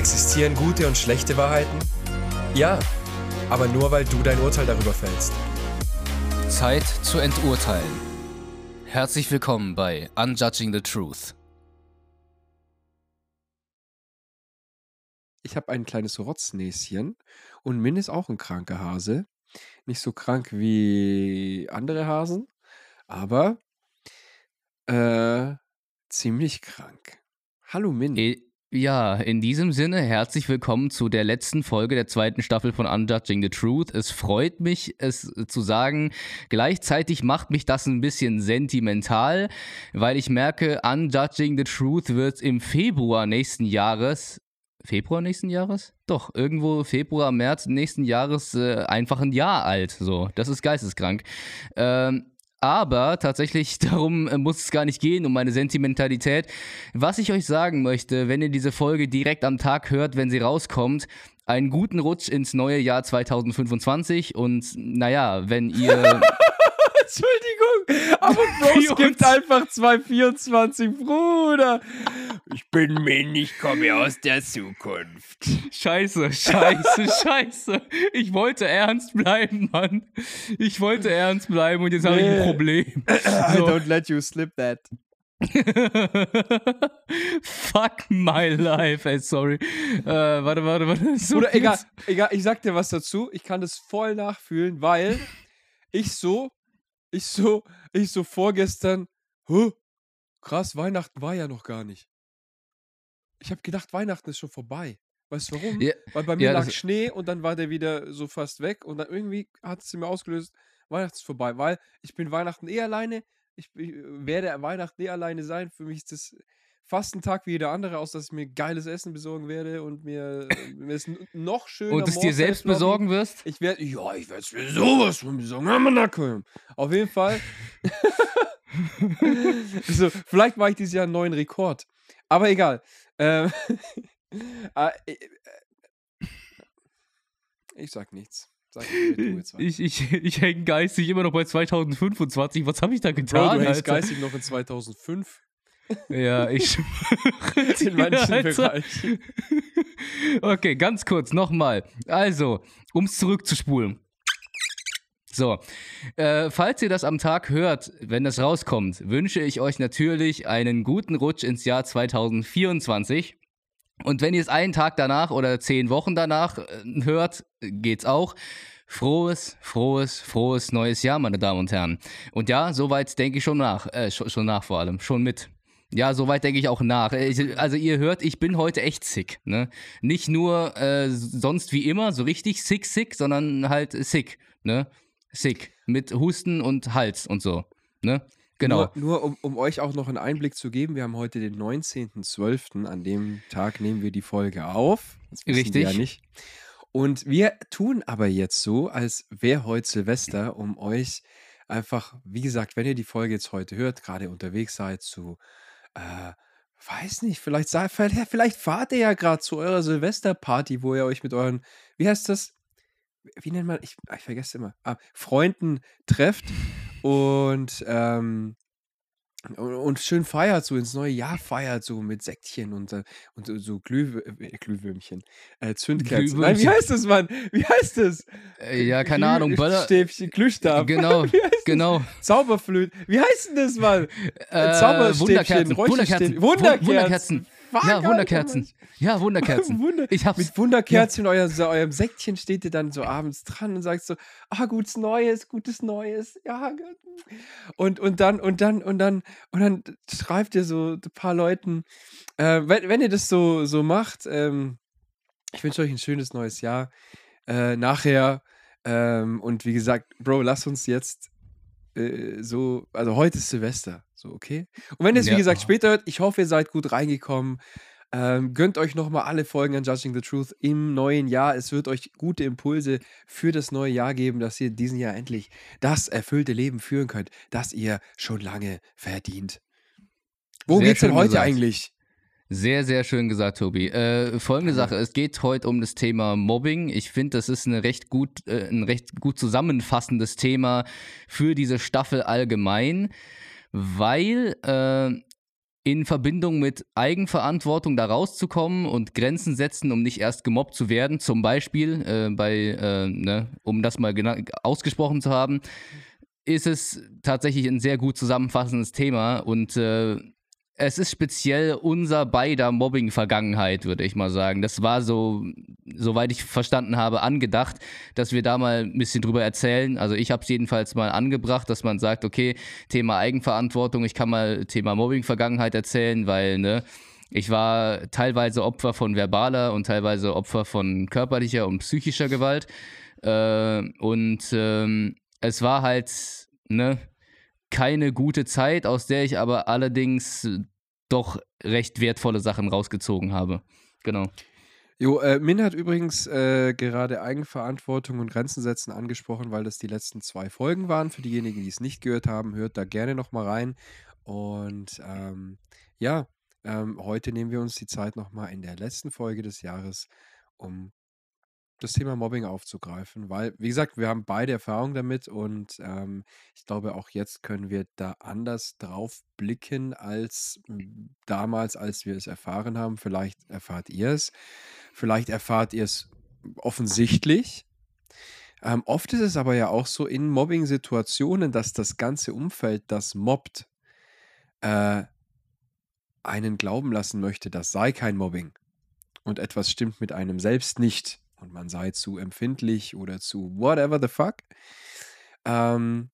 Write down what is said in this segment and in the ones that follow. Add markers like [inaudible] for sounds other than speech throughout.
Existieren gute und schlechte Wahrheiten? Ja, aber nur weil du dein Urteil darüber fällst. Zeit zu enturteilen. Herzlich willkommen bei Unjudging the Truth. Ich habe ein kleines Rotznäschen und Min ist auch ein kranker Hase. Nicht so krank wie andere Hasen, aber äh, ziemlich krank. Hallo Min. E ja, in diesem Sinne, herzlich willkommen zu der letzten Folge der zweiten Staffel von Unjudging the Truth. Es freut mich, es zu sagen. Gleichzeitig macht mich das ein bisschen sentimental, weil ich merke, Unjudging the Truth wird im Februar nächsten Jahres Februar nächsten Jahres? Doch, irgendwo Februar, März nächsten Jahres äh, einfach ein Jahr alt. So, das ist geisteskrank. Ähm, aber tatsächlich, [laughs] darum äh, muss es gar nicht gehen, um meine Sentimentalität. Was ich euch sagen möchte, wenn ihr diese Folge direkt am Tag hört, wenn sie rauskommt, einen guten Rutsch ins neue Jahr 2025 und naja, wenn ihr. [laughs] Entschuldigung, aber [laughs] Bro, es gibt einfach 224, Bruder. Ich bin Min, ich komme aus der Zukunft. Scheiße, scheiße, [laughs] scheiße. Ich wollte ernst bleiben, Mann. Ich wollte ernst bleiben und jetzt habe ich ein Problem. [laughs] I don't let you slip that. Fuck my life, ey, sorry. Äh, warte, warte, warte. So Oder egal, egal, ich sag dir was dazu. Ich kann das voll nachfühlen, weil ich so ich so ich so vorgestern: „Hä, krass, Weihnachten war ja noch gar nicht.“ Ich habe gedacht, Weihnachten ist schon vorbei. Weißt du warum? Ja, Weil bei mir ja, lag Schnee und dann war der wieder so fast weg und dann irgendwie hat es in mir ausgelöst, Weihnachten ist vorbei, weil ich bin Weihnachten eh alleine. Ich ich werde Weihnachten eh alleine sein. Für mich ist das fast ein Tag wie jeder andere, außer dass ich mir geiles Essen besorgen werde und mir, mir es noch schöner Und es dir selbst besorgen wirst? Ich werde, ja, ich werde es mir sowas von besorgen. Auf jeden Fall. [laughs] so, vielleicht mache ich dieses Jahr einen neuen Rekord. Aber egal. Ähm, [laughs] äh, äh, ich sag nichts. Sag ich. Ich, ich, ich hänge geistig immer noch bei 2025. Was habe ich da Bro, getan? du hängst Alter? geistig noch in 2005 Ja, ich [laughs] in manchen. Bereichen. Okay, ganz kurz nochmal. Also, um es zurückzuspulen. So, äh, falls ihr das am Tag hört, wenn das rauskommt, wünsche ich euch natürlich einen guten Rutsch ins Jahr 2024. Und wenn ihr es einen Tag danach oder zehn Wochen danach äh, hört, geht's auch. Frohes, frohes, frohes neues Jahr, meine Damen und Herren. Und ja, soweit denke ich schon nach, äh, schon, schon nach vor allem, schon mit. Ja, soweit denke ich auch nach. Ich, also ihr hört, ich bin heute echt sick. Ne? Nicht nur äh, sonst wie immer, so richtig sick, sick, sondern halt sick. Ne? Sick. Mit Husten und Hals und so. Ne? Genau. Nur, nur um, um euch auch noch einen Einblick zu geben, wir haben heute den 19.12., an dem Tag nehmen wir die Folge auf. Das wissen die ja Richtig. nicht. Und wir tun aber jetzt so, als wäre heute Silvester, um euch einfach, wie gesagt, wenn ihr die Folge jetzt heute hört, gerade unterwegs seid zu, äh, weiß nicht, vielleicht, vielleicht fahrt ihr ja gerade zu eurer Silvesterparty, wo ihr euch mit euren, wie heißt das? Wie nennt man, ich, ah, ich vergesse immer, ah, Freunden trefft und, ähm, und, schön feiert, so ins neue Jahr feiert, so mit Säckchen und, äh, und so, so Glühwür äh, Glühwürmchen, äh, Zündkerzen. Nein, wie Glühwürmchen. heißt das, Mann? Wie heißt das? Äh, ja, keine Ahnung. Böller. Stäbchen, Glühstab. [laughs] Genau, Wie heißt das? genau. Zauberflöte. Wie heißt denn das, Mann? Äh, Zauberstäbchen, Wunderkerzen. Räucherstäbchen. Wunderkerzen. Wun- Wunderkerzen. Wunderkerzen. Ja, Wunderkerzen. Ja, [laughs] Wunderkerzen. Wunder Ich hab's. mit Wunderkerzen in euer, so eurem Säckchen steht ihr dann so abends dran und sagt so, ah, gutes Neues, gutes Neues, ja. gut." Und, und dann, und dann, und dann, und dann schreibt ihr so ein paar Leuten, äh, wenn, wenn ihr das so, so macht, ähm, ich wünsche euch ein schönes neues Jahr. Äh, nachher, ähm, und wie gesagt, Bro, lass uns jetzt äh, so, also heute ist Silvester, so, okay? Und wenn ihr es, wie Ja. gesagt, später hört, ich hoffe, ihr seid gut reingekommen. Ähm, gönnt euch nochmal alle Folgen an Judging the Truth im neuen Jahr. Es wird euch gute Impulse für das neue Jahr geben, dass ihr in diesem Jahr endlich das erfüllte Leben führen könnt, das ihr schon lange verdient. Wo Sehr geht's denn heute gesagt. eigentlich? Sehr, sehr schön gesagt, Tobi. Äh, folgende Sache, es geht heute um das Thema Mobbing. Ich finde, das ist eine recht gut, äh, ein recht gut zusammenfassendes Thema für diese Staffel allgemein, weil äh, in Verbindung mit Eigenverantwortung da rauszukommen und Grenzen setzen, um nicht erst gemobbt zu werden, zum Beispiel, äh, bei, äh, ne, um das mal ausgesprochen zu haben, ist es tatsächlich ein sehr gut zusammenfassendes Thema und äh, es ist speziell unser beider Mobbing-Vergangenheit, würde ich mal sagen. Das war so, soweit ich verstanden habe, angedacht, dass wir da mal ein bisschen drüber erzählen. Also ich habe es jedenfalls mal angebracht, dass man sagt, okay, Thema Eigenverantwortung, ich kann mal Thema Mobbing-Vergangenheit erzählen, weil, ne, ich war teilweise Opfer von verbaler und teilweise Opfer von körperlicher und psychischer Gewalt. Äh, und ähm, es war halt, ne, keine gute Zeit, aus der ich aber allerdings doch recht wertvolle Sachen rausgezogen habe. Genau. Jo, äh, Min hat übrigens äh, gerade Eigenverantwortung und Grenzen setzen angesprochen, weil das die letzten zwei Folgen waren. Für diejenigen, die es nicht gehört haben, hört da gerne nochmal rein. Und ähm, ja, ähm, heute nehmen wir uns die Zeit nochmal in der letzten Folge des Jahres, um das Thema Mobbing aufzugreifen, weil, wie gesagt, wir haben beide Erfahrungen damit und ähm, ich glaube, auch jetzt können wir da anders drauf blicken als damals, als wir es erfahren haben. Vielleicht erfahrt ihr es, vielleicht erfahrt ihr es offensichtlich. Ähm, oft ist es aber ja auch so in Mobbing-Situationen, dass das ganze Umfeld, das mobbt, äh, einen glauben lassen möchte, das sei kein Mobbing und etwas stimmt mit einem selbst nicht und man sei zu empfindlich oder zu whatever the fuck. Ähm,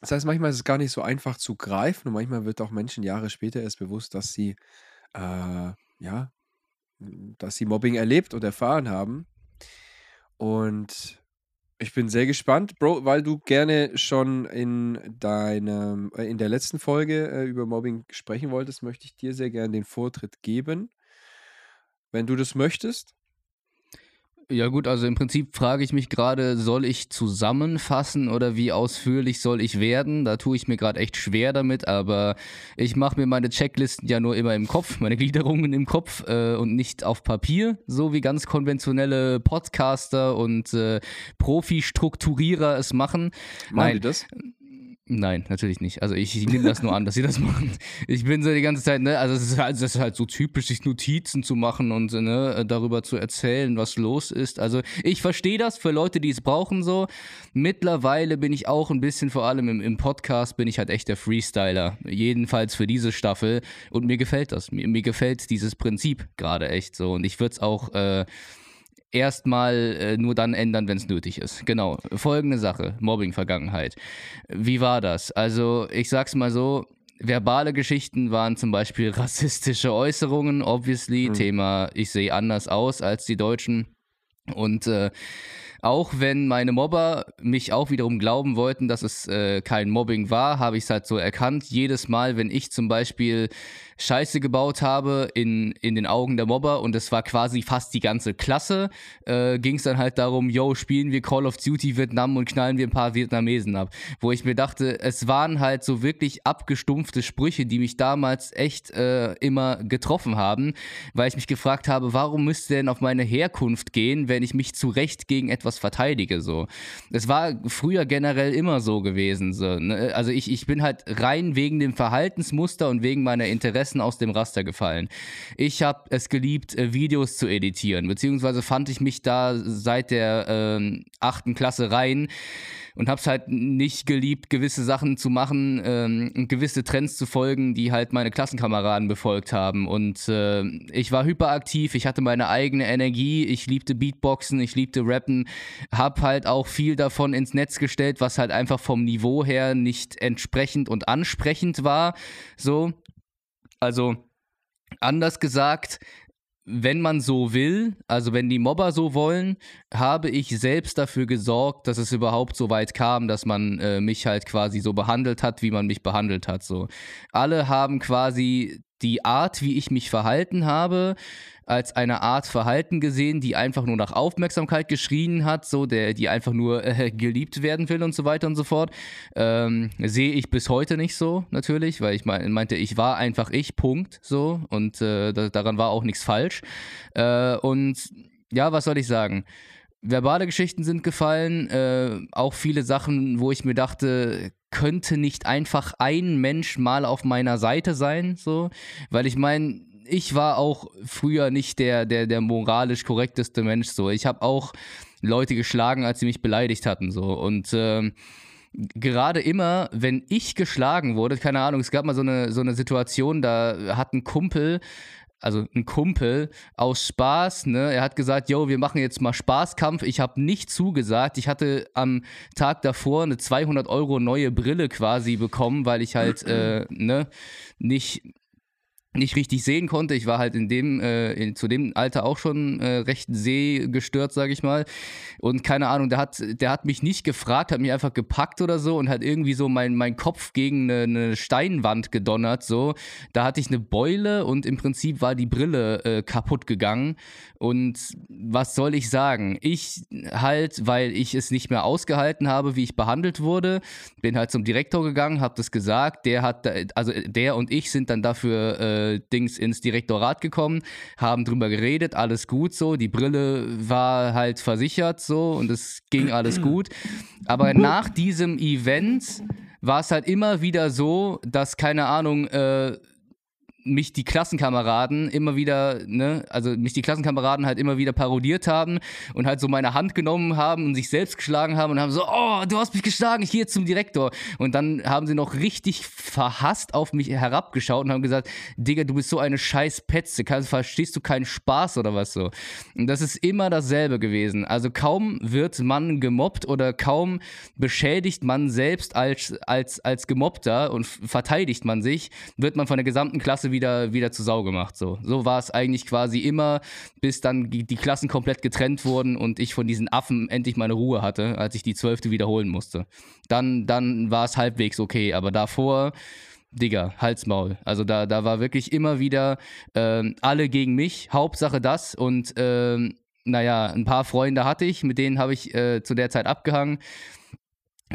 das heißt, manchmal ist es gar nicht so einfach zu greifen und manchmal wird auch Menschen Jahre später erst bewusst, dass sie, äh, ja, dass sie Mobbing erlebt und erfahren haben. Und ich bin sehr gespannt, Bro, weil du gerne schon in deinem, äh, in der letzten Folge äh, über Mobbing sprechen wolltest, möchte ich dir sehr gerne den Vortritt geben. Wenn du das möchtest. Ja gut, also im Prinzip frage ich mich gerade, soll ich zusammenfassen oder wie ausführlich soll ich werden? Da tue ich mir gerade echt schwer damit, aber ich mache mir meine Checklisten ja nur immer im Kopf, [laughs] meine Gliederungen im Kopf äh, und nicht auf Papier, so wie ganz konventionelle Podcaster und äh, Profi-Strukturierer es machen. Nein, die das? Nein, natürlich nicht. Also ich, ich nehme das nur an, dass sie das [laughs] machen. Ich bin so die ganze Zeit, ne, also es ist halt, das ist halt so typisch, sich Notizen zu machen und ne, darüber zu erzählen, was los ist. Also ich verstehe das für Leute, die es brauchen so. Mittlerweile bin ich auch ein bisschen, vor allem im, im Podcast, bin ich halt echt der Freestyler. Jedenfalls für diese Staffel. Und mir gefällt das. Mir, mir gefällt dieses Prinzip gerade echt so. Und ich würde es auch äh, erstmal äh, nur dann ändern, wenn es nötig ist. Genau. Folgende Sache: Mobbing-Vergangenheit. Wie war das? Also, ich sag's mal so. Verbale Geschichten waren zum Beispiel [laughs] rassistische Äußerungen, obviously. Mhm. Thema, ich sehe anders aus als die Deutschen. Und äh, auch wenn meine Mobber mich auch wiederum glauben wollten, dass es äh, kein Mobbing war, habe ich es halt so erkannt. Jedes Mal, wenn ich zum Beispiel Scheiße gebaut habe in, in den Augen der Mobber und es war quasi fast die ganze Klasse, äh, ging es dann halt darum, yo, spielen wir Call of Duty Vietnam und knallen wir ein paar Vietnamesen ab. Wo ich mir dachte, es waren halt so wirklich abgestumpfte Sprüche, die mich damals echt äh, immer getroffen haben, weil ich mich gefragt habe, warum müsste denn auf meine Herkunft gehen, wenn ich mich zu Recht gegen etwas verteidige, so. Es war früher generell immer so gewesen, so, ne? Also ich, ich bin halt rein wegen dem Verhaltensmuster und wegen meiner Interessen Interessen aus dem Raster gefallen. Ich habe es geliebt, äh, Videos zu editieren, beziehungsweise fand ich mich da seit der ähm, achten Klasse rein und habe es halt nicht geliebt, gewisse Sachen zu machen ähm, und gewisse Trends zu folgen, die halt meine Klassenkameraden befolgt haben. Und äh, ich war hyperaktiv, ich hatte meine eigene Energie, ich liebte Beatboxen, ich liebte Rappen, habe halt auch viel davon ins Netz gestellt, was halt einfach vom Niveau her nicht entsprechend und ansprechend war. So. Also anders gesagt, wenn man so will, also wenn die Mobber so wollen, habe ich selbst dafür gesorgt, dass es überhaupt so weit kam, dass man äh, mich halt quasi so behandelt hat, wie man mich behandelt hat. So alle haben quasi die Art, wie ich mich verhalten habe, als eine Art Verhalten gesehen, die einfach nur nach Aufmerksamkeit geschrien hat, so der, die einfach nur äh, geliebt werden will und so weiter und so fort. Ähm, sehe ich bis heute nicht so, natürlich, weil ich mein, meinte, ich war einfach ich, Punkt, so und äh, da, daran war auch nichts falsch. Äh, und ja, was soll ich sagen? verbale Geschichten sind gefallen, äh, auch viele Sachen, wo ich mir dachte, könnte nicht einfach ein Mensch mal auf meiner Seite sein, so, weil ich meine, ich war auch früher nicht der, der, der moralisch korrekteste Mensch, so. Ich habe auch Leute geschlagen, als sie mich beleidigt hatten, so. Und ähm, gerade immer, wenn ich geschlagen wurde, keine Ahnung, es gab mal so eine, so eine Situation, da hat ein Kumpel also ein Kumpel aus Spaß, ne? Er hat gesagt, yo, wir machen jetzt mal Spaßkampf. Ich habe nicht zugesagt. Ich hatte am Tag davor eine 200 Euro neue Brille quasi bekommen, weil ich halt, äh, ne, nicht nicht richtig sehen konnte. Ich war halt in dem, äh, in, zu dem Alter auch schon äh, recht sehgestört, sage ich mal. Und keine Ahnung, der hat, der hat mich nicht gefragt, hat mich einfach gepackt oder so und hat irgendwie so mein, mein Kopf gegen eine, eine Steinwand gedonnert. So, da hatte ich eine Beule und im Prinzip war die Brille äh, kaputt gegangen. Und was soll ich sagen? Ich halt, weil ich es nicht mehr ausgehalten habe, wie ich behandelt wurde, bin halt zum Direktor gegangen, habe das gesagt. Der hat, also der und ich sind dann dafür äh, Dings ins Direktorat gekommen, haben drüber geredet, alles gut so. Die Brille war halt versichert so und es ging alles [clears throat] gut. Aber nach diesem Event war es halt immer wieder so, dass keine Ahnung, äh, mich die Klassenkameraden immer wieder, ne, also mich die Klassenkameraden halt immer wieder parodiert haben und halt so meine Hand genommen haben und sich selbst geschlagen haben und haben so, oh, du hast mich geschlagen, ich gehe zum Direktor. Und dann haben sie noch richtig verhasst auf mich herabgeschaut und haben gesagt, Digga, du bist so eine scheiß Petze, kannst, verstehst du keinen Spaß oder was so. Und das ist immer dasselbe gewesen. Also kaum wird man gemobbt oder kaum beschädigt man selbst als, als, als Gemobbter und verteidigt man sich, wird man von der gesamten Klasse wieder, wieder zu Sau gemacht. So, so war es eigentlich quasi immer, bis dann die, Klassen komplett getrennt wurden und ich von diesen Affen endlich meine Ruhe hatte, als ich die zwölfte wiederholen musste. Dann, dann war es halbwegs okay, aber davor. Digga, Halsmaul. Also da, da war wirklich immer wieder äh, alle gegen mich, Hauptsache das. Und äh, naja, ein paar Freunde hatte ich, mit denen habe ich äh, zu der Zeit abgehangen.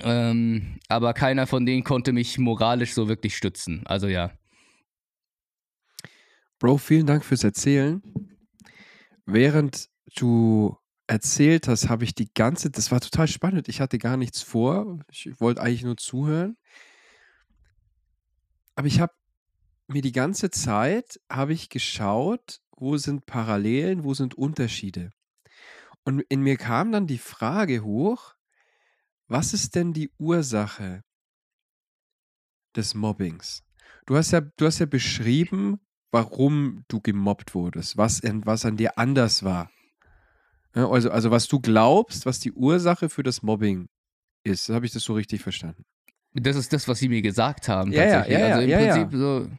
Ähm, aber keiner von denen konnte mich moralisch so wirklich stützen. Also ja. Bro, vielen Dank fürs Erzählen. Während du erzählt hast, habe ich die ganze, das war total spannend. Ich hatte gar nichts vor. Ich wollte eigentlich nur zuhören. Aber ich habe mir die ganze Zeit habe ich geschaut, wo sind Parallelen, wo sind Unterschiede. Und in mir kam dann die Frage hoch, was ist denn die Ursache des Mobbings? Du hast ja, du hast ja beschrieben, warum du gemobbt wurdest, was, was an dir anders war. Ja, also, also was du glaubst, was die Ursache für das Mobbing ist. Habe ich das so richtig verstanden? Das ist das, was sie mir gesagt haben. Ja, ja, ja, also im ja, Prinzip so.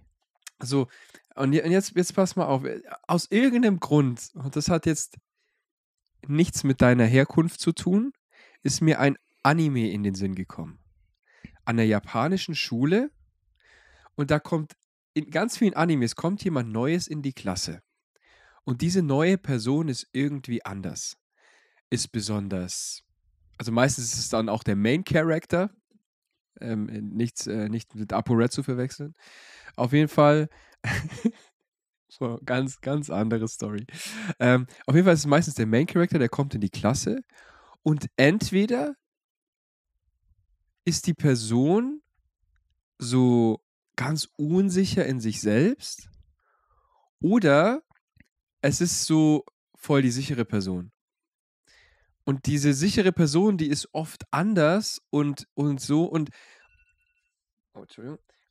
So, und jetzt, jetzt pass mal auf. Aus irgendeinem Grund, und das hat jetzt nichts mit deiner Herkunft zu tun, ist mir ein Anime in den Sinn gekommen. An der japanischen Schule. Und da kommt in ganz vielen Animes kommt jemand Neues in die Klasse. Und diese neue Person ist irgendwie anders. Ist besonders. Also meistens ist es dann auch der Main Character. Ähm, nichts, äh, nicht mit ApoRed zu verwechseln. Auf jeden Fall. [laughs] so, ganz, ganz andere Story. Ähm, auf jeden Fall ist es meistens der Main Character, der kommt in die Klasse. Und entweder ist die Person so ganz unsicher in sich selbst oder es ist so voll die sichere Person. Und diese sichere Person, die ist oft anders und, und so und oh,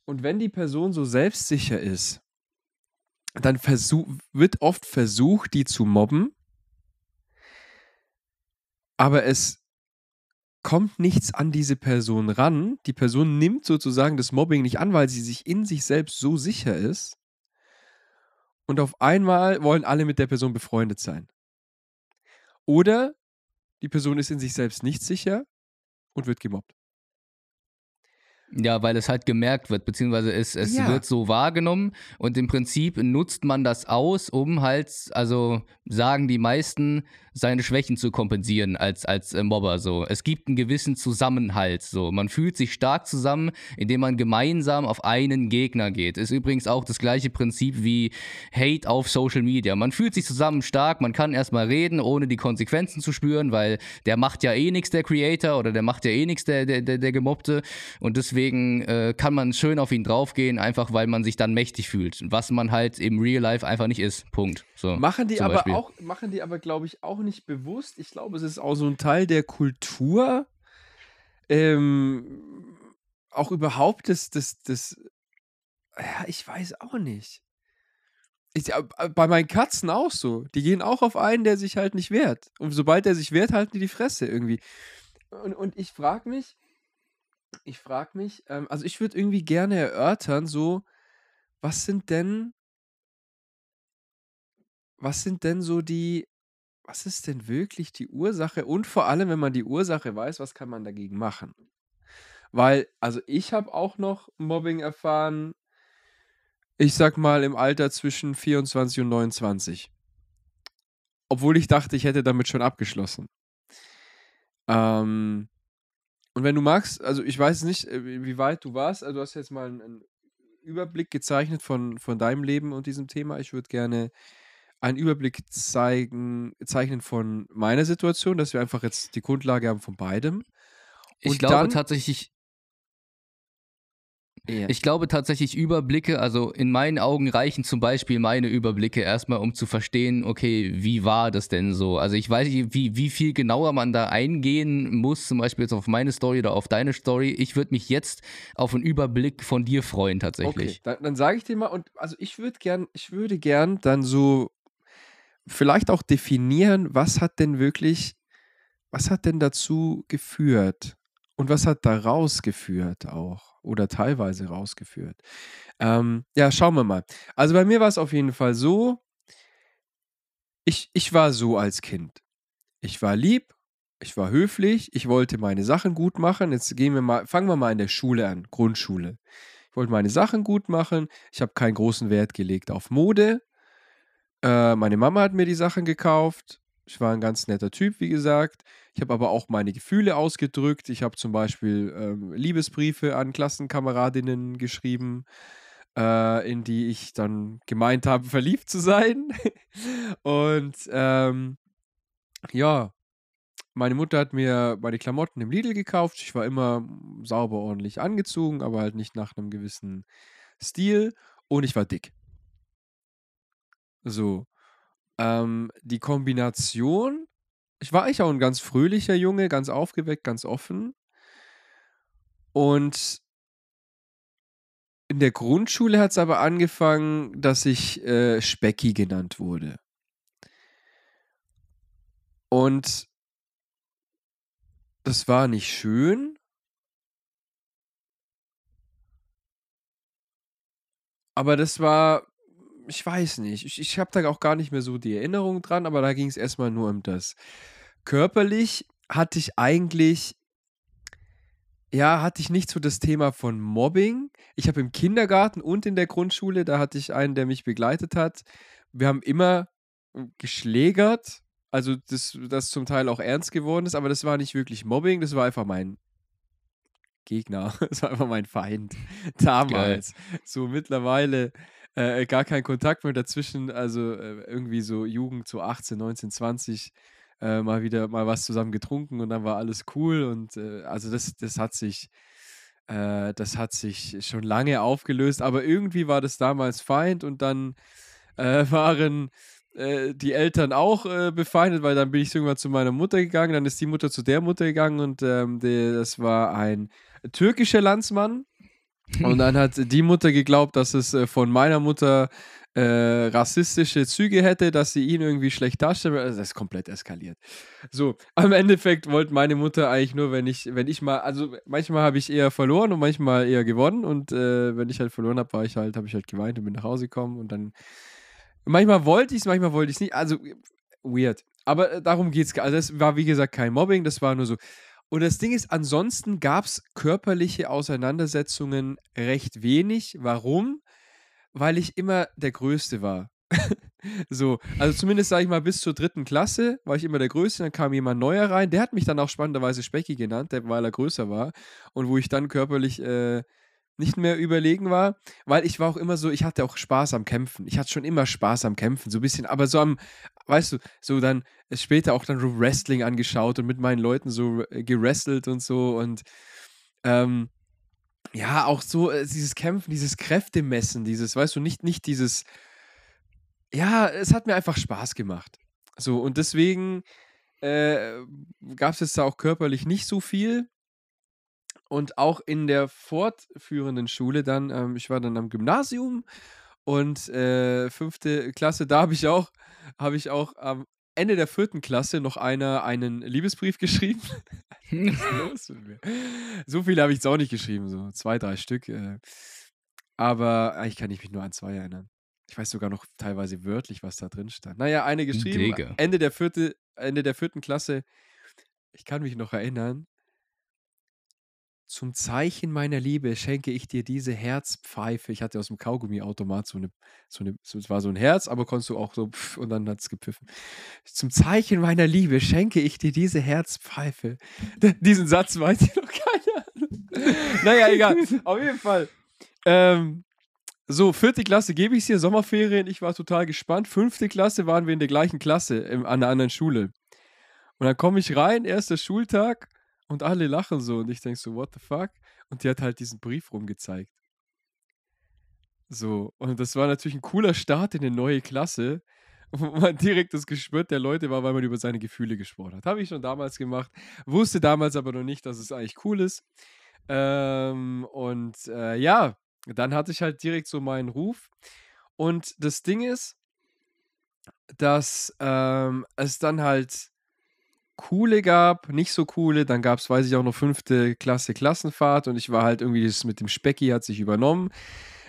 und wenn die Person so selbstsicher ist, dann versuch, wird oft versucht, die zu mobben, aber es kommt nichts an diese Person ran. Die Person nimmt sozusagen das Mobbing nicht an, weil sie sich in sich selbst so sicher ist. Und auf einmal wollen alle mit der Person befreundet sein. Oder die Person ist in sich selbst nicht sicher und wird gemobbt. Ja, weil es halt gemerkt wird, beziehungsweise es, es Ja. wird so wahrgenommen und im Prinzip nutzt man das aus, um halt, also sagen die meisten, seine Schwächen zu kompensieren als, als äh, Mobber so. Es gibt einen gewissen Zusammenhalt so. Man fühlt sich stark zusammen, indem man gemeinsam auf einen Gegner geht. Ist übrigens auch das gleiche Prinzip wie Hate auf Social Media. Man fühlt sich zusammen stark, man kann erstmal reden, ohne die Konsequenzen zu spüren, weil der macht ja eh nichts, der Creator, oder der macht ja eh nichts, der, der, der, der Gemobbte. Und deswegen deswegen äh, kann man schön auf ihn draufgehen, einfach weil man sich dann mächtig fühlt. Was man halt im Real Life einfach nicht ist. Punkt. So, Machen die aber Beispiel. auch, machen die aber, glaube ich, auch nicht bewusst. Ich glaube, es ist auch so ein Teil der Kultur. Ähm, auch überhaupt das, das, das, ja, ich weiß auch nicht. Ich, äh, bei meinen Katzen auch so. Die gehen auch auf einen, der sich halt nicht wehrt. Und sobald der sich wehrt, halten die die Fresse irgendwie. Und, und ich frage mich, ich frage mich, ähm, also ich würde irgendwie gerne erörtern, so, was sind denn, was sind denn so die, was ist denn wirklich die Ursache? Und vor allem, wenn man die Ursache weiß, was kann man dagegen machen? Weil, also ich habe auch noch Mobbing erfahren, ich sag mal im Alter zwischen 24 und 29. Obwohl ich dachte, ich hätte damit schon abgeschlossen. Ähm, und wenn du magst, also ich weiß nicht, äh, wie weit du warst, also du hast jetzt mal einen, Überblick gezeichnet von, von deinem Leben und diesem Thema. Ich würde gerne einen Überblick zeigen, zeichnen von meiner Situation, dass wir einfach jetzt die Grundlage haben von beidem. Ich Und glaube dann- tatsächlich, Ja. ich glaube tatsächlich Überblicke, also in meinen Augen reichen zum Beispiel meine Überblicke erstmal, um zu verstehen, okay, wie war das denn so? Also ich weiß nicht, wie, wie viel genauer man da eingehen muss, zum Beispiel jetzt auf meine Story oder auf deine Story. Ich würde mich jetzt auf einen Überblick von dir freuen Okay, tatsächlich. dann, dann sage ich dir mal, und also ich würde gern, ich würde gern dann so vielleicht auch definieren, was hat denn wirklich, was hat denn dazu geführt? Und was hat da rausgeführt auch? Oder teilweise rausgeführt? Ähm, ja, schauen wir mal. Also bei mir war es auf jeden Fall so, ich, ich war so als Kind. Ich war lieb, ich war höflich, ich wollte meine Sachen gut machen. Jetzt gehen wir mal, fangen wir mal in der Schule an, Grundschule. Ich wollte meine Sachen gut machen. Ich habe keinen großen Wert gelegt auf Mode. Äh, meine Mama hat mir die Sachen gekauft. Ich war ein ganz netter Typ, wie gesagt. Ich habe aber auch meine Gefühle ausgedrückt. Ich habe zum Beispiel ähm, Liebesbriefe an Klassenkameradinnen geschrieben, äh, in die ich dann gemeint habe, [laughs] verliebt zu sein. Und ähm, ja, meine Mutter hat mir meine Klamotten im Lidl gekauft. Ich war immer sauber ordentlich angezogen, aber halt nicht nach einem gewissen Stil. Und ich war dick. So. Ähm, die Kombination, ich war eigentlich auch ein ganz fröhlicher Junge, ganz aufgeweckt, ganz offen. Und in der Grundschule hat es aber angefangen, dass ich äh, Specki genannt wurde. Und das war nicht schön. Aber das war, ich weiß nicht, ich, ich habe da auch gar nicht mehr so die Erinnerung dran, aber da ging es erstmal nur um das. Körperlich hatte ich eigentlich, ja, hatte ich nicht so das Thema von Mobbing. Ich habe im Kindergarten und in der Grundschule, da hatte ich einen, der mich begleitet hat. Wir haben immer geschlägert, also das, das zum Teil auch ernst geworden ist, aber das war nicht wirklich Mobbing, das war einfach mein Gegner, [laughs] das war einfach mein Feind damals. So mittlerweile äh, gar kein Kontakt mehr dazwischen, also äh, irgendwie so Jugend, so 18, 19, 20, äh, mal wieder mal was zusammen getrunken und dann war alles cool und äh, also das, das hat sich, äh, das hat sich schon lange aufgelöst, aber irgendwie war das damals Feind und dann äh, [laughs] waren die Eltern auch äh, befeindet, weil dann bin ich irgendwann zu meiner Mutter gegangen, dann ist die Mutter zu der Mutter gegangen und ähm, der, das war ein türkischer Landsmann. Und dann hat die Mutter geglaubt, dass es äh, von meiner Mutter äh, rassistische Züge hätte, dass sie ihn irgendwie schlecht darstellt. Also das ist komplett eskaliert. So, am Endeffekt wollte meine Mutter eigentlich nur, wenn ich, wenn ich mal, also manchmal habe ich eher verloren und manchmal eher gewonnen. Und äh, wenn ich halt verloren habe, war ich halt, habe ich halt geweint und bin nach Hause gekommen und dann Manchmal wollte ich es, manchmal wollte ich es nicht. Also weird. Aber äh, darum geht es. Also das war wie gesagt kein Mobbing, das war nur so. Und das Ding ist, ansonsten gab es körperliche Auseinandersetzungen recht wenig. Warum? Weil ich immer der Größte war. [laughs] so, also zumindest sage ich mal, bis zur dritten Klasse war ich immer der Größte. Dann kam jemand neuer rein. Der hat mich dann auch spannenderweise Specki genannt, weil er größer war. Und wo ich dann körperlich äh, nicht mehr überlegen war, weil ich war auch immer so, ich hatte auch Spaß am Kämpfen. Ich hatte schon immer Spaß am Kämpfen, so ein bisschen, aber so am, weißt du, so dann später auch dann Wrestling angeschaut und mit meinen Leuten so äh, gerestelt und so und ähm, ja, auch so äh, dieses Kämpfen, dieses Kräftemessen, dieses, weißt du, nicht, nicht dieses, ja, es hat mir einfach Spaß gemacht. So, und deswegen äh, gab es jetzt da auch körperlich nicht so viel. Und auch in der fortführenden Schule dann, ähm, ich war dann am Gymnasium und äh, fünfte Klasse, da habe ich auch, habe ich auch am Ende der vierten Klasse noch einer einen Liebesbrief [laughs] geschrieben. Was ist [laughs] los mit mir? So viele habe ich jetzt auch nicht geschrieben, so zwei, drei Stück. Äh, aber eigentlich kann ich mich nur an zwei erinnern. Ich weiß sogar noch teilweise wörtlich, was da drin stand. Naja, eine geschrieben, Digga. Ende der, vierte, Ende der vierten Klasse. Ich kann mich noch erinnern. Zum Zeichen meiner Liebe schenke ich dir diese Herzpfeife. Ich hatte aus dem Kaugummiautomat so eine, so eine, so, es war so ein Herz, aber konntest du auch so pff, und dann hat es gepfiffen. Zum Zeichen meiner Liebe schenke ich dir diese Herzpfeife. Diesen Satz weiß ich noch keine Ahnung. [laughs] naja, egal. Auf jeden Fall. Ähm, so, vierte Klasse gebe ich es dir, Sommerferien. Ich war total gespannt. Fünfte Klasse waren wir in der gleichen Klasse im, an einer anderen Schule. Und dann komme ich rein, erster Schultag und alle lachen so und ich denke so, what the fuck? Und die hat halt diesen Brief rumgezeigt. So, und das war natürlich ein cooler Start in eine neue Klasse, [laughs] wo man direkt das Gespür der Leute war, weil man über seine Gefühle gesprochen hat. Habe ich schon damals gemacht, wusste damals aber noch nicht, dass es eigentlich cool ist. Ähm, und äh, ja, dann hatte ich halt direkt so meinen Ruf. Und das Ding ist, dass ähm, es dann halt coole gab, nicht so coole. Dann gab es, weiß ich auch noch, fünfte Klasse Klassenfahrt und ich war halt irgendwie, das mit dem Specki hat sich übernommen.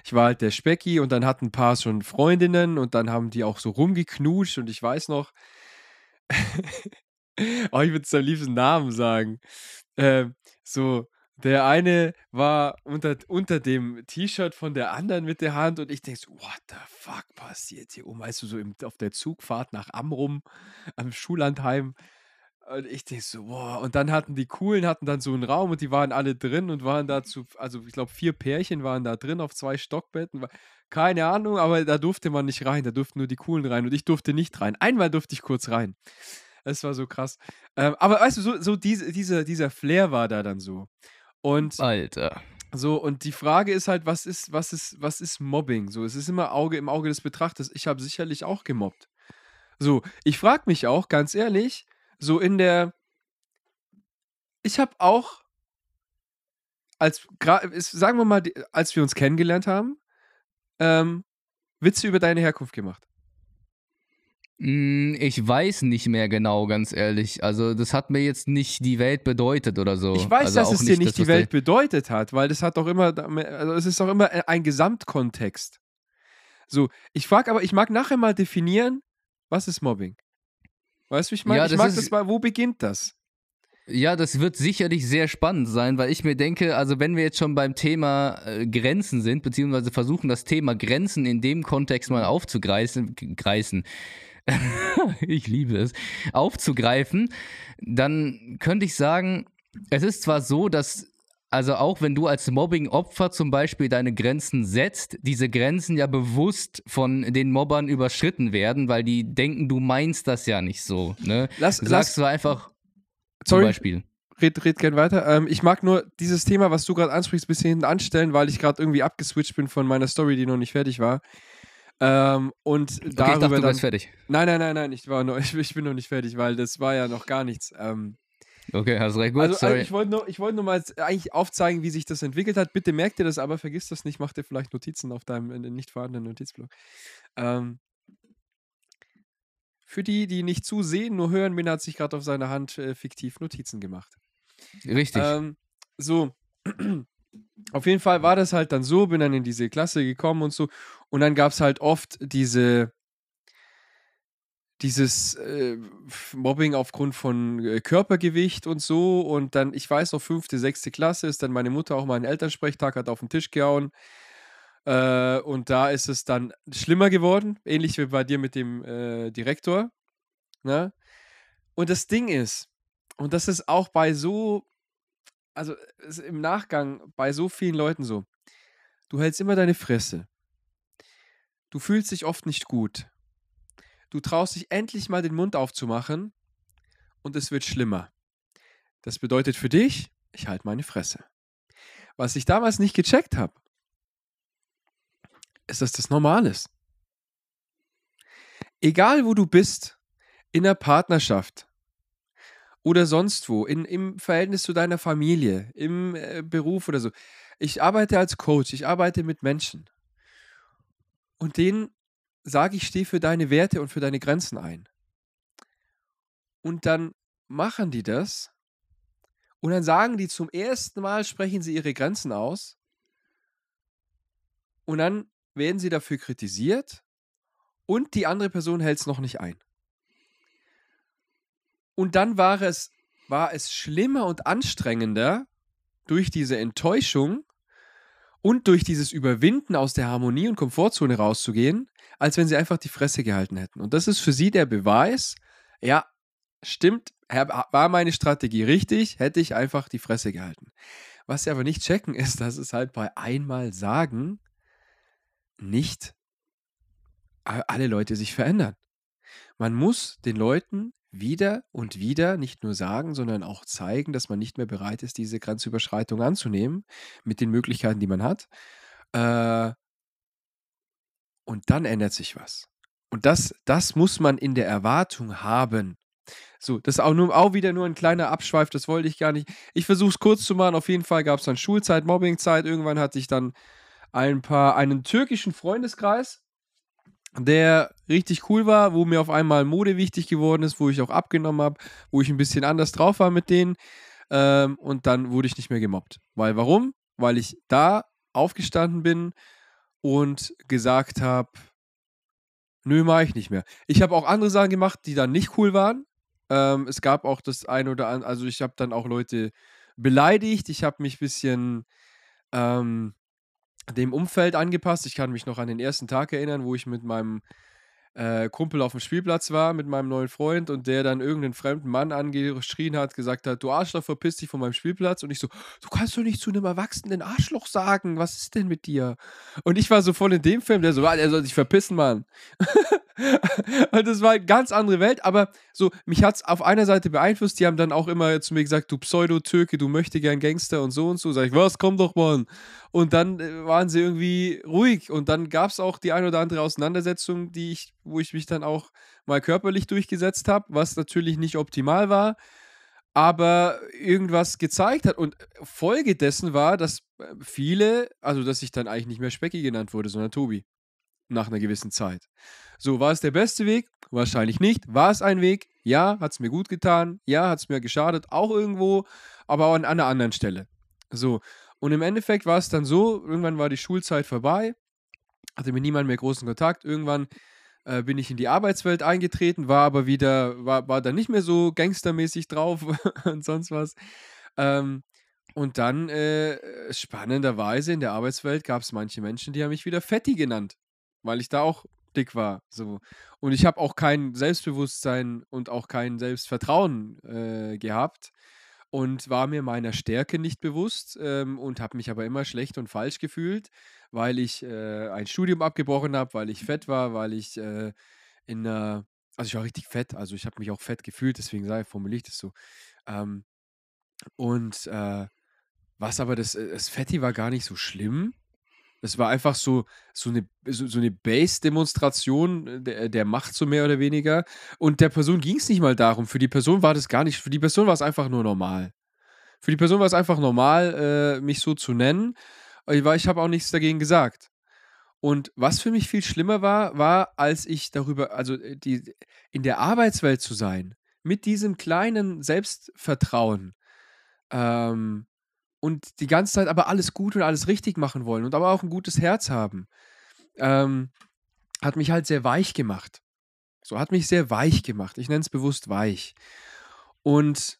Ich war halt der Specki und dann hatten ein paar schon Freundinnen und dann haben die auch so rumgeknutscht und ich weiß noch, [laughs] oh, ich würde es am liebsten Namen sagen. Ähm, so, der eine war unter, unter dem T-Shirt von der anderen mit der Hand und ich denke so, what the fuck passiert hier oben? Weißt du, so im, auf der Zugfahrt nach Amrum am Schullandheim. Und ich denke so, boah, und dann hatten die Coolen, hatten dann so einen Raum und die waren alle drin und waren da zu, also ich glaube vier Pärchen waren da drin auf zwei Stockbetten. Keine Ahnung, aber da durfte man nicht rein, da durften nur die Coolen rein und ich durfte nicht rein. Einmal durfte ich kurz rein. Das war so krass. Ähm, aber weißt du, so, so diese, diese, dieser Flair war da dann so. Und Alter. so, und die Frage ist halt, was ist, was ist, was ist Mobbing? So, es ist immer Auge im Auge des Betrachters. Ich habe sicherlich auch gemobbt. So, ich frage mich auch, ganz ehrlich, so in der. Ich habe auch, als sagen wir mal, als wir uns kennengelernt haben, ähm, Witze über deine Herkunft gemacht. Mm, Ich weiß nicht mehr genau, ganz ehrlich. Also, das hat mir jetzt nicht die Welt bedeutet oder so. Ich weiß, also dass es dir nicht das, die Welt bedeutet hat, weil das hat doch immer, also es ist doch immer ein Gesamtkontext. So, ich frage aber, ich mag nachher mal definieren, was ist Mobbing? Weißt du, wie ich meine? Ja, ich mag ist- das mal, wo beginnt das? Ja, das wird sicherlich sehr spannend sein, weil ich mir denke, also wenn wir jetzt schon beim Thema äh, Grenzen sind, beziehungsweise versuchen, das Thema Grenzen in dem Kontext mal aufzugreifen, greifen, [laughs] ich liebe es, aufzugreifen, dann könnte ich sagen, es ist zwar so, dass also auch wenn du als Mobbing-Opfer zum Beispiel deine Grenzen setzt, diese Grenzen ja bewusst von den Mobbern überschritten werden, weil die denken, du meinst das ja nicht so. Ne? Lass, Du lass, sagst zwar einfach zum sorry, Beispiel. red, red gern weiter. Ähm, ich mag nur dieses Thema, was du gerade ansprichst, bis hinten anstellen, weil ich gerade irgendwie abgeswitcht bin von meiner Story, die noch nicht fertig war. Ähm, und Okay, ich dachte, du dann. wärst fertig. Nein, nein, nein, nein, ich, war noch, ich, [laughs] ich bin noch nicht fertig, weil das war ja noch gar nichts. Ähm, Okay, hast recht. Gut, also, also sorry. ich wollte nur, ich wollte nur mal eigentlich aufzeigen, wie sich das entwickelt hat. Bitte merkt dir das, aber vergiss das nicht. Mach dir vielleicht Notizen auf deinem nicht vorhandenen Notizblock. Ähm, für die, die nicht zusehen, nur hören, Min hat sich gerade auf seiner Hand äh, fiktiv Notizen gemacht. Richtig. Ähm, so, [clears throat] auf jeden Fall war das halt dann so, bin dann in diese Klasse gekommen und so. Und dann gab es halt oft diese, dieses äh, Mobbing aufgrund von äh, Körpergewicht und so. Und dann, ich weiß noch, fünfte, sechste Klasse ist dann meine Mutter auch mal einen Elternsprechtag, hat auf den Tisch gehauen. Äh, und da ist es dann schlimmer geworden, ähnlich wie bei dir mit dem äh, Direktor. Ne? Und das Ding ist, und das ist auch bei so, also im Nachgang bei so vielen Leuten so, du hältst immer deine Fresse. Du fühlst dich oft nicht gut. Du traust dich endlich mal den Mund aufzumachen und es wird schlimmer. Das bedeutet für dich, ich halte meine Fresse. was ich damals nicht gecheckt habe, ist, dass das normal ist. Egal wo du bist, in der Partnerschaft oder sonst wo, in, im Verhältnis zu deiner Familie, im äh, Beruf oder so. Ich arbeite als Coach, ich arbeite mit Menschen. Und denen sage ich, stehe für deine Werte und für deine Grenzen ein. Und dann machen die das. Und dann sagen die zum ersten Mal, sprechen sie ihre Grenzen aus. Und dann werden sie dafür kritisiert. Und die andere Person hält es noch nicht ein. Und dann war es, war es schlimmer und anstrengender durch diese Enttäuschung und durch dieses Überwinden aus der Harmonie und Komfortzone rauszugehen, als wenn sie einfach die Fresse gehalten hätten. Und das ist für sie der Beweis, ja, stimmt, war meine Strategie richtig, hätte ich einfach die Fresse gehalten. Was sie aber nicht checken, [laughs] ist, dass es halt bei einmal sagen nicht alle Leute sich verändern. Man muss den Leuten wieder und wieder nicht nur sagen, sondern auch zeigen, dass man nicht mehr bereit ist, diese Grenzüberschreitung anzunehmen mit den Möglichkeiten, die man hat. Äh, und dann ändert sich was. Und das, das muss man in der Erwartung haben. So, das ist auch, nur, auch wieder nur ein kleiner Abschweif, das wollte ich gar nicht. Ich versuche es kurz zu machen. Auf jeden Fall gab es dann Schulzeit, Mobbingzeit. Irgendwann hatte ich dann ein paar, einen türkischen Freundeskreis, der richtig cool war, wo mir auf einmal Mode wichtig geworden ist, wo ich auch abgenommen habe, wo ich ein bisschen anders drauf war mit denen. Ähm, und dann wurde ich nicht mehr gemobbt. Weil warum? Weil ich da aufgestanden bin und gesagt habe, nö, mache ich nicht mehr. Ich habe auch andere Sachen gemacht, die dann nicht cool waren. Ähm, es gab auch das ein oder andere, also ich habe dann auch Leute beleidigt, ich habe mich ein bisschen ähm, dem Umfeld angepasst. Ich kann mich noch an den ersten Tag erinnern, wo ich mit meinem äh, Kumpel auf dem Spielplatz war, mit meinem neuen Freund und der dann irgendeinen fremden Mann angeschrien hat, gesagt hat, du Arschloch, verpiss dich von meinem Spielplatz. Und ich so, du kannst doch nicht zu einem erwachsenen Arschloch sagen, was ist denn mit dir? Und ich war so voll in dem Film, der so, er soll sich verpissen, Mann. [laughs] und das war eine ganz andere Welt, aber so, mich hat es auf einer Seite beeinflusst, die haben dann auch immer zu mir gesagt, du Pseudo-Türke, du möchte gern Gangster und so und so. Sag ich, was, komm doch, Mann. Und dann äh, waren sie irgendwie ruhig und dann gab es auch die ein oder andere Auseinandersetzung, die ich, wo ich mich dann auch mal körperlich durchgesetzt habe, was natürlich nicht optimal war, aber irgendwas gezeigt hat. Und Folge dessen war, dass äh, viele, also dass ich dann eigentlich nicht mehr Specki genannt wurde, sondern Tobi nach einer gewissen Zeit. So, war es der beste Weg? Wahrscheinlich nicht. War es ein Weg? Ja, hat es mir gut getan. Ja, hat es mir geschadet, auch irgendwo, aber auch an einer anderen Stelle. So, und im Endeffekt war es dann so, irgendwann war die Schulzeit vorbei, hatte mit niemandem mehr großen Kontakt. Irgendwann äh, bin ich in die Arbeitswelt eingetreten, war aber wieder, war, war dann nicht mehr so gangstermäßig drauf [laughs] und sonst was. Ähm, und dann, äh, spannenderweise in der Arbeitswelt gab es manche Menschen, die haben mich wieder Fetti genannt weil ich da auch dick war. So. Und ich habe auch kein Selbstbewusstsein und auch kein Selbstvertrauen äh, gehabt und war mir meiner Stärke nicht bewusst ähm, und habe mich aber immer schlecht und falsch gefühlt, weil ich äh, ein Studium abgebrochen habe, weil ich fett war, weil ich äh, in einer, also ich war richtig fett, also ich habe mich auch fett gefühlt, deswegen sage, formuliere ich das so. Ähm, und äh, was aber das, äh, das Fetti war gar nicht so schlimm, es war einfach so, so eine, so, so eine Base-Demonstration äh, der, der Macht, so mehr oder weniger. Und der Person ging es nicht mal darum. Für die Person war das gar nicht, für die Person war es einfach nur normal. Für die Person war es einfach normal, äh, mich so zu nennen. Weil ich habe auch nichts dagegen gesagt. Und was für mich viel schlimmer war, war, als ich darüber, also äh, die, in der Arbeitswelt zu sein, mit diesem kleinen Selbstvertrauen, ähm, und die ganze Zeit aber alles gut und alles richtig machen wollen und aber auch ein gutes Herz haben, ähm, hat mich halt sehr weich gemacht. So hat mich sehr weich gemacht. Ich nenne es bewusst weich. Und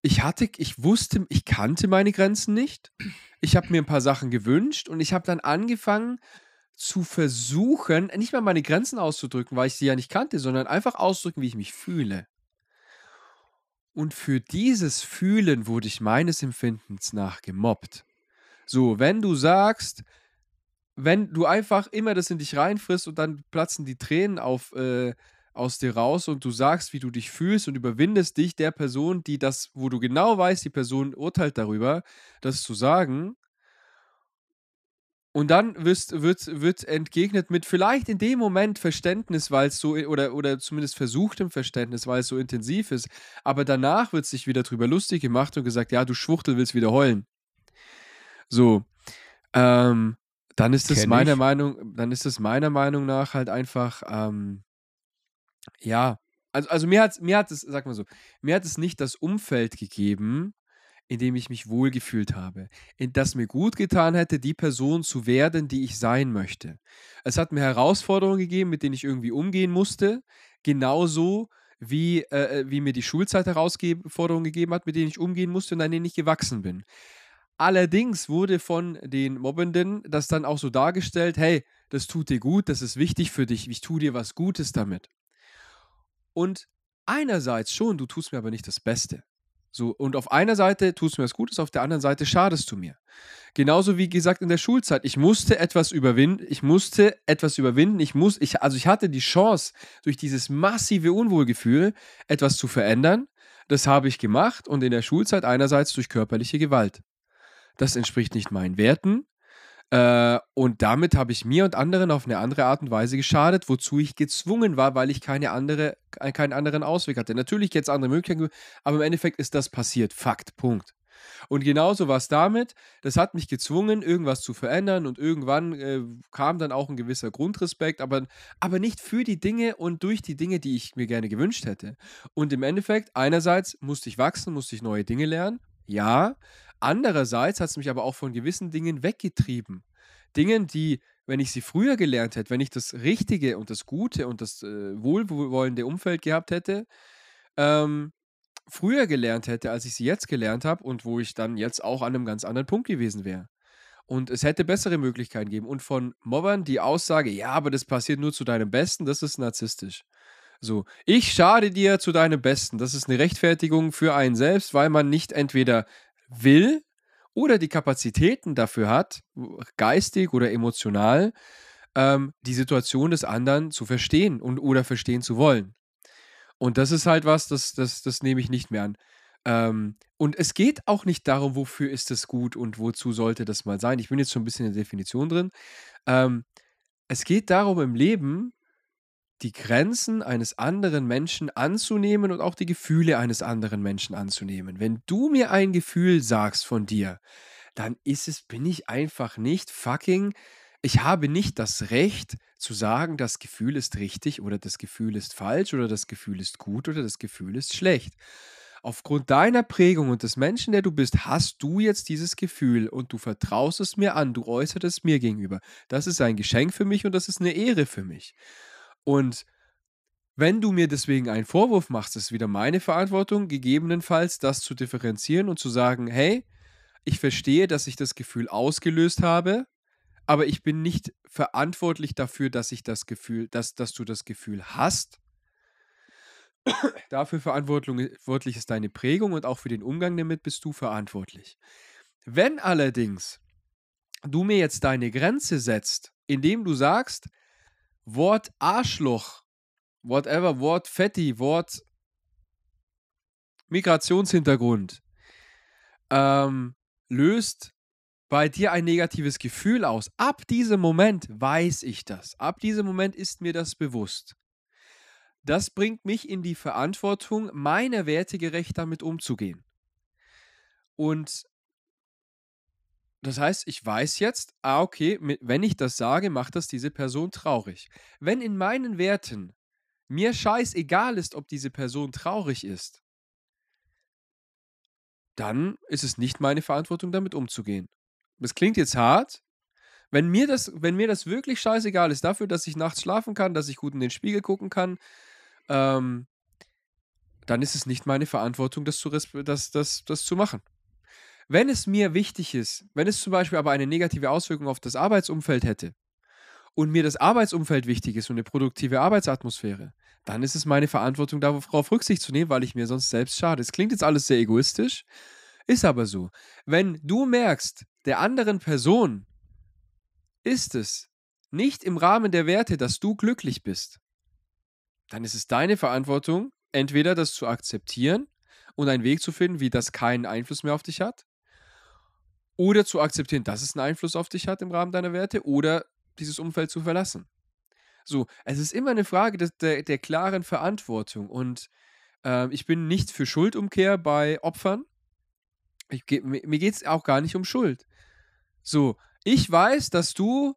ich hatte, ich wusste, ich kannte meine Grenzen nicht. Ich habe mir ein paar Sachen gewünscht und ich habe dann angefangen zu versuchen, nicht mal meine Grenzen auszudrücken, weil ich sie ja nicht kannte, sondern einfach auszudrücken, wie ich mich fühle. Und für dieses Fühlen wurde ich meines Empfindens nach gemobbt. So, wenn du sagst, wenn du einfach immer das in dich reinfrisst und dann platzen die Tränen auf, äh, aus dir raus und du sagst, wie du dich fühlst und überwindest dich der Person, die das, wo du genau weißt, die Person urteilt darüber, das zu sagen. Und dann wirst, wird, wird entgegnet mit vielleicht in dem Moment Verständnis, weil es so, oder, oder zumindest versuchtem Verständnis, weil es so intensiv ist. Aber danach wird sich wieder drüber lustig gemacht und gesagt, ja, du Schwuchtel willst wieder heulen. So. Ähm, dann ist es meiner ich. Meinung, dann ist es meiner Meinung nach halt einfach, ähm, ja, also, also mir hat mir hat es, sag mal so, mir hat es nicht das Umfeld gegeben, in dem ich mich wohlgefühlt habe, in das mir gut getan hätte, die Person zu werden, die ich sein möchte. Es hat mir Herausforderungen gegeben, mit denen ich irgendwie umgehen musste, genauso wie, äh, äh wie mir die Schulzeit Herausforderungen gegeben hat, mit denen ich umgehen musste und an denen ich gewachsen bin. Allerdings wurde von den Mobbenden das dann auch so dargestellt, hey, das tut dir gut, das ist wichtig für dich, ich tue dir was Gutes damit. Und einerseits schon, du tust mir aber nicht das Beste. So, und auf einer Seite tust du mir was Gutes, auf der anderen Seite schadest du mir. Genauso wie gesagt in der Schulzeit. Ich musste etwas überwinden, ich musste etwas überwinden, ich muss, ich, also ich hatte die Chance, durch dieses massive Unwohlgefühl etwas zu verändern. Das habe ich gemacht und in der Schulzeit einerseits durch körperliche Gewalt. Das entspricht nicht meinen Werten, äh, und damit habe ich mir und anderen auf eine andere Art und Weise geschadet, wozu ich gezwungen war, weil ich keine andere, äh, keinen anderen Ausweg hatte. Natürlich jetzt andere Möglichkeiten, aber im Endeffekt ist das passiert. Fakt. Punkt. Und genauso war es damit. Das hat mich gezwungen, irgendwas zu verändern und irgendwann äh, kam dann auch ein gewisser Grundrespekt, aber, aber nicht für die Dinge und durch die Dinge, die ich mir gerne gewünscht hätte. Und im Endeffekt, einerseits musste ich wachsen, musste ich neue Dinge lernen. Ja, Andererseits hat es mich aber auch von gewissen Dingen weggetrieben. Dingen, die, wenn ich sie früher gelernt hätte, wenn ich das richtige und das gute und das äh, wohlwollende Umfeld gehabt hätte, ähm, früher gelernt hätte, als ich sie jetzt gelernt habe und wo ich dann jetzt auch an einem ganz anderen Punkt gewesen wäre. Und es hätte bessere Möglichkeiten geben. Und von Mobbern die Aussage, ja, aber das passiert nur zu deinem Besten, das ist narzisstisch. So, ich schade dir zu deinem Besten. Das ist eine Rechtfertigung für einen selbst, weil man nicht entweder will oder die Kapazitäten dafür hat, geistig oder emotional, ähm, die Situation des anderen zu verstehen und oder verstehen zu wollen. Und das ist halt was, das, das, das nehme ich nicht mehr an. Ähm, und es geht auch nicht darum, wofür ist es gut und wozu sollte das mal sein. Ich bin jetzt schon ein bisschen in der Definition drin. Ähm, es geht darum im Leben, die Grenzen eines anderen Menschen anzunehmen und auch die Gefühle eines anderen Menschen anzunehmen. Wenn du mir ein Gefühl sagst von dir, dann ist es, bin ich einfach nicht fucking, ich habe nicht das Recht zu sagen, das Gefühl ist richtig oder das Gefühl ist falsch oder das Gefühl ist gut oder das Gefühl ist schlecht. Aufgrund deiner Prägung und des Menschen, der du bist, hast du jetzt dieses Gefühl und du vertraust es mir an, du äußerst es mir gegenüber. Das ist ein Geschenk für mich und das ist eine Ehre für mich. Und wenn du mir deswegen einen Vorwurf machst, ist wieder meine Verantwortung, gegebenenfalls das zu differenzieren und zu sagen, hey, ich verstehe, dass ich das Gefühl ausgelöst habe, aber ich bin nicht verantwortlich dafür, dass ich das Gefühl, dass, dass du das Gefühl hast. Dafür verantwortlich ist deine Prägung und auch für den Umgang damit bist du verantwortlich. Wenn allerdings du mir jetzt deine Grenze setzt, indem du sagst, Wort Arschloch, whatever, Wort Fetti, Wort Migrationshintergrund, ähm, löst bei dir ein negatives Gefühl aus. Ab diesem Moment weiß ich das. Ab diesem Moment ist mir das bewusst. Das bringt mich in die Verantwortung, meiner Werte gerecht damit umzugehen. Und das heißt, ich weiß jetzt, ah, okay, wenn ich das sage, macht das diese Person traurig. Wenn in meinen Werten mir scheißegal ist, ob diese Person traurig ist, dann ist es nicht meine Verantwortung, damit umzugehen. Das klingt jetzt hart. Wenn mir das, wenn mir das wirklich scheißegal ist, dafür, dass ich nachts schlafen kann, dass ich gut in den Spiegel gucken kann, ähm, dann ist es nicht meine Verantwortung, das zu, das, das, das zu machen. Wenn es mir wichtig ist, wenn es zum Beispiel aber eine negative Auswirkung auf das Arbeitsumfeld hätte und mir das Arbeitsumfeld wichtig ist und eine produktive Arbeitsatmosphäre, dann ist es meine Verantwortung, darauf Rücksicht zu nehmen, weil ich mir sonst selbst schade. Es klingt jetzt alles sehr egoistisch, ist aber so. Wenn du merkst, der anderen Person ist es nicht im Rahmen der Werte, dass du glücklich bist, dann ist es deine Verantwortung, entweder das zu akzeptieren und einen Weg zu finden, wie das keinen Einfluss mehr auf dich hat, oder zu akzeptieren, dass es einen Einfluss auf dich hat im Rahmen deiner Werte, oder dieses Umfeld zu verlassen. So, es ist immer eine Frage des, der, der klaren Verantwortung und äh, ich bin nicht für Schuldumkehr bei Opfern. Ich, mir geht es auch gar nicht um Schuld. So, ich weiß, dass du,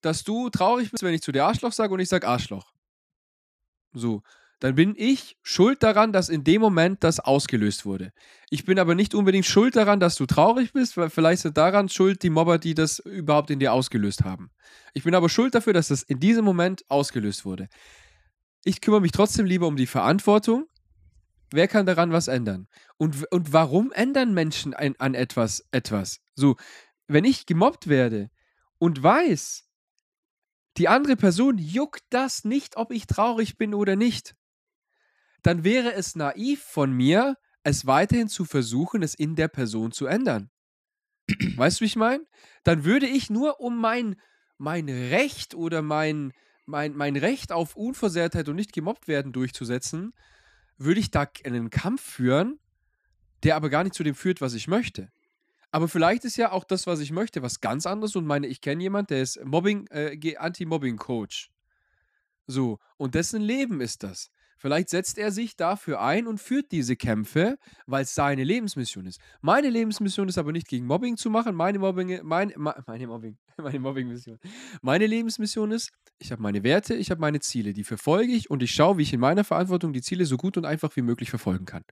dass du traurig bist, wenn ich zu dir Arschloch sage und ich sage Arschloch. So, dann bin ich schuld daran, dass in dem Moment das ausgelöst wurde. Ich bin aber nicht unbedingt schuld daran, dass du traurig bist, weil vielleicht sind daran schuld die Mobber, die das überhaupt in dir ausgelöst haben. Ich bin aber schuld dafür, dass das in diesem Moment ausgelöst wurde. Ich kümmere mich trotzdem lieber um die Verantwortung. Wer kann daran was ändern? Und, und warum ändern Menschen ein, an etwas etwas? So, wenn ich gemobbt werde und weiß, die andere Person juckt das nicht, ob ich traurig bin oder nicht, dann wäre es naiv von mir, es weiterhin zu versuchen, es in der Person zu ändern. Weißt du, wie ich meine? Dann würde ich nur um mein, mein Recht oder mein, mein, mein Recht auf Unversehrtheit und nicht gemobbt werden durchzusetzen, würde ich da einen Kampf führen, der aber gar nicht zu dem führt, was ich möchte. Aber vielleicht ist ja auch das, was ich möchte, was ganz anderes und meine, ich kenne jemanden, der ist Mobbing, äh, Anti-Mobbing-Coach. So, und dessen Leben ist das. Vielleicht setzt er sich dafür ein und führt diese Kämpfe, weil es seine Lebensmission ist. Meine Lebensmission ist aber nicht gegen Mobbing zu machen. Meine Mobbing, mein, meine Mobbing, [laughs] meine Mobbing-Mission. Meine Lebensmission ist, ich habe meine Werte, ich habe meine Ziele, die verfolge ich und ich schaue, wie ich in meiner Verantwortung die Ziele so gut und einfach wie möglich verfolgen kann.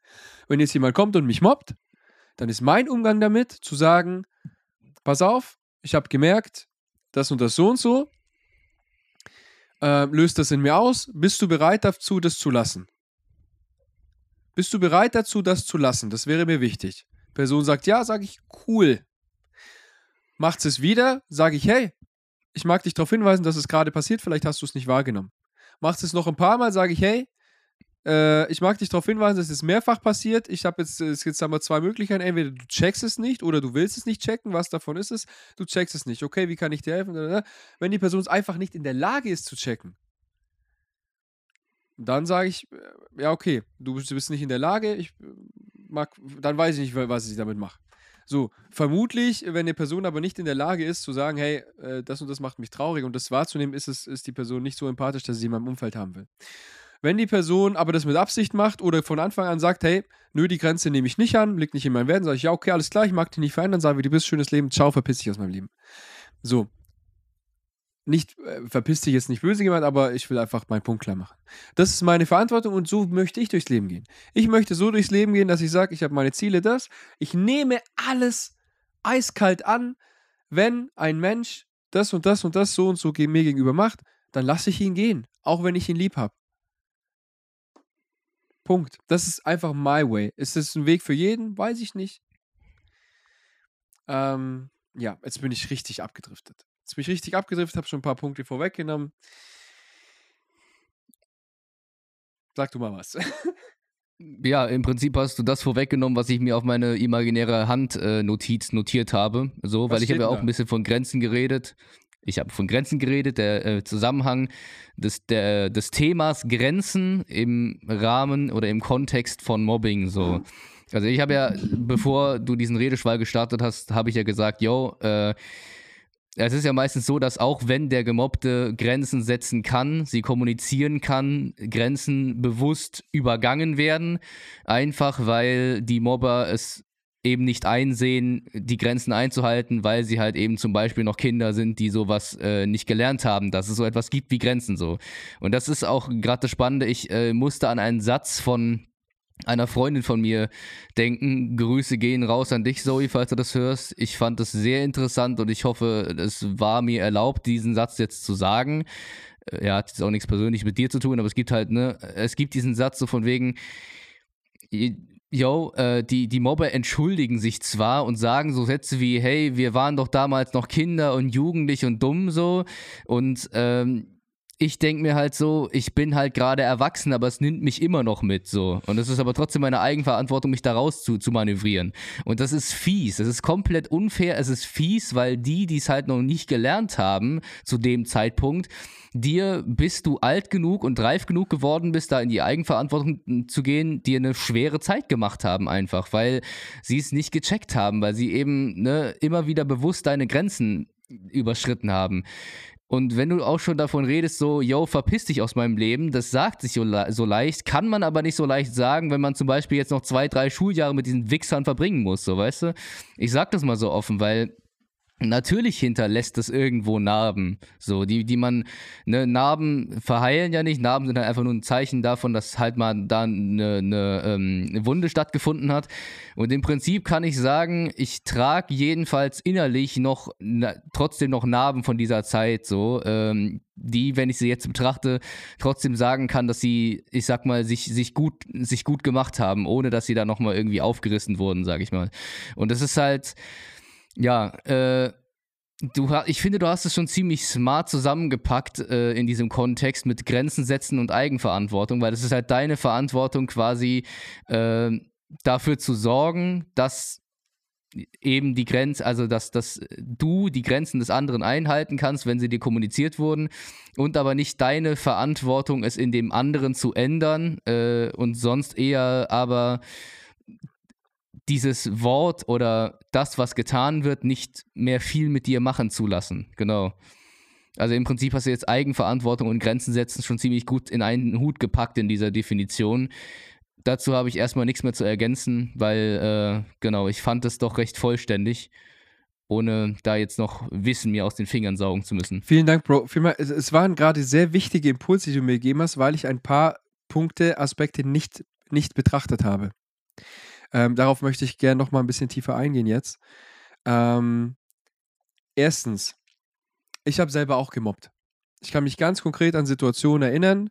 Wenn jetzt jemand kommt und mich mobbt, dann ist mein Umgang damit zu sagen, pass auf, ich habe gemerkt, das und das so und so, äh, löst das in mir aus? Bist du bereit dazu, das zu lassen? Bist du bereit dazu, das zu lassen? Das wäre mir wichtig. Person sagt ja, sage ich cool. Macht es wieder, sage ich hey, ich mag dich darauf hinweisen, dass es gerade passiert, vielleicht hast du es nicht wahrgenommen. Macht es noch ein paar Mal, sage ich hey, äh, ich mag dich darauf hinweisen, es mehrfach passiert. Ich habe jetzt, es gibt aber zwei Möglichkeiten. Entweder du checkst es nicht oder du willst es nicht checken. Was davon ist es? Du checkst es nicht. Okay, wie kann ich dir helfen? Wenn die Person es einfach nicht in der Lage ist zu checken, dann sage ich, äh, ja, okay, du bist nicht in der Lage, ich äh, mag, dann weiß ich nicht, was ich damit mache. So, vermutlich, wenn eine Person aber nicht in der Lage ist zu sagen, hey, das und das macht mich traurig und das wahrzunehmen, ist, es, ist die Person nicht so empathisch, dass sie in meinem Umfeld haben will. Wenn die Person aber das mit Absicht macht oder von Anfang an sagt, hey, nö, die Grenze nehme ich nicht an, liegt nicht in meinen Werten, sage ich, ja, okay, alles klar, ich mag dich nicht verändern, sage, wie du bist, schönes Leben, ciao, verpiss dich aus meinem Leben. So. Nicht, äh, verpiss dich jetzt nicht böse gemeint, aber ich will einfach meinen Punkt klar machen. Das ist meine Verantwortung und so möchte ich durchs Leben gehen. Ich möchte so durchs Leben gehen, dass ich sage, ich habe meine Ziele, das. Ich nehme alles eiskalt an, wenn ein Mensch das und das und das so und so mir gegenüber macht, dann lasse ich ihn gehen, auch wenn ich ihn lieb habe. Punkt. Das ist einfach my way. Ist das ein Weg für jeden? Weiß ich nicht. Ähm, ja, jetzt bin ich richtig abgedriftet. Jetzt bin ich richtig abgedriftet, habe schon ein paar Punkte vorweggenommen. Sag du mal was. [laughs] Ja, im Prinzip hast du das vorweggenommen, was ich mir auf meine imaginäre Handnotiz äh, notiert habe. So, was weil ich habe ja auch ein bisschen von Grenzen geredet ich habe von Grenzen geredet, der äh, Zusammenhang des, der, des Themas Grenzen im Rahmen oder im Kontext von Mobbing. So. Also ich habe ja, bevor du diesen Redeschwall gestartet hast, habe ich ja gesagt, yo, äh, es ist ja meistens so, dass auch wenn der Gemobbte Grenzen setzen kann, sie kommunizieren kann, Grenzen bewusst übergangen werden, einfach weil die Mobber es eben nicht einsehen, die Grenzen einzuhalten, weil sie halt eben zum Beispiel noch Kinder sind, die sowas äh, nicht gelernt haben, dass es so etwas gibt wie Grenzen so. Und das ist auch gerade das Spannende. Ich äh, musste an einen Satz von einer Freundin von mir denken. Grüße gehen raus an dich, Zoe, falls du das hörst. Ich fand das sehr interessant und ich hoffe, es war mir erlaubt, diesen Satz jetzt zu sagen. Äh, hat jetzt auch nichts persönlich mit dir zu tun, aber es gibt halt, ne, es gibt diesen Satz so von wegen, yo, äh, die, die Mobber entschuldigen sich zwar und sagen so Sätze wie, hey, wir waren doch damals noch Kinder und jugendlich und dumm so und ähm, ich denke mir halt so, ich bin halt gerade erwachsen, aber es nimmt mich immer noch mit so. Und es ist aber trotzdem meine Eigenverantwortung, mich da raus zu, zu manövrieren. Und das ist fies. Es ist komplett unfair. Es ist fies, weil die, die es halt noch nicht gelernt haben zu dem Zeitpunkt, dir, bis du alt genug und reif genug geworden bist, da in die Eigenverantwortung zu gehen, dir eine schwere Zeit gemacht haben einfach, weil sie es nicht gecheckt haben, weil sie eben ne, immer wieder bewusst deine Grenzen überschritten haben. Und wenn du auch schon davon redest, so, yo, verpiss dich aus meinem Leben, das sagt sich so, so, leicht, kann man aber nicht so leicht sagen, wenn man zum Beispiel jetzt noch zwei, drei Schuljahre mit diesen Wichsern verbringen muss, so, weißt du? Ich sag das mal so offen, weil Natürlich hinterlässt das irgendwo Narben, so die, die man, ne, Narben verheilen ja nicht. Narben sind halt einfach nur ein Zeichen davon, dass halt mal da eine, eine, ähm, eine Wunde stattgefunden hat. Und im Prinzip kann ich sagen, ich trage jedenfalls innerlich noch na, trotzdem noch Narben von dieser Zeit, so ähm, die, wenn ich sie jetzt betrachte, trotzdem sagen kann, dass sie, ich sag mal, sich, sich, gut, sich gut gemacht haben, ohne dass sie da nochmal irgendwie aufgerissen wurden, sag ich mal. Und das ist halt ja, äh, du, ich finde, du hast es schon ziemlich smart zusammengepackt äh, in diesem Kontext mit Grenzen setzen und Eigenverantwortung, weil es ist halt deine Verantwortung quasi äh, dafür zu sorgen, dass eben die Grenze, also dass, dass du die Grenzen des anderen einhalten kannst, wenn sie dir kommuniziert wurden und aber nicht deine Verantwortung, es in dem anderen zu ändern äh, und sonst eher aber dieses Wort oder das, was getan wird, nicht mehr viel mit dir machen zu lassen. Genau. Also im Prinzip hast du jetzt Eigenverantwortung und Grenzen setzen schon ziemlich gut in einen Hut gepackt in dieser Definition. Dazu habe ich erstmal nichts mehr zu ergänzen, weil, äh, genau, ich fand es doch recht vollständig, ohne da jetzt noch Wissen mir aus den Fingern saugen zu müssen. Vielen Dank, Bro. Es waren gerade sehr wichtige Impulse, die du mir gegeben hast, weil ich ein paar Punkte, Aspekte nicht, nicht betrachtet habe. Ähm, darauf möchte ich gerne noch mal ein bisschen tiefer eingehen jetzt. Ähm, erstens, ich habe selber auch gemobbt. Ich kann mich ganz konkret an Situationen erinnern.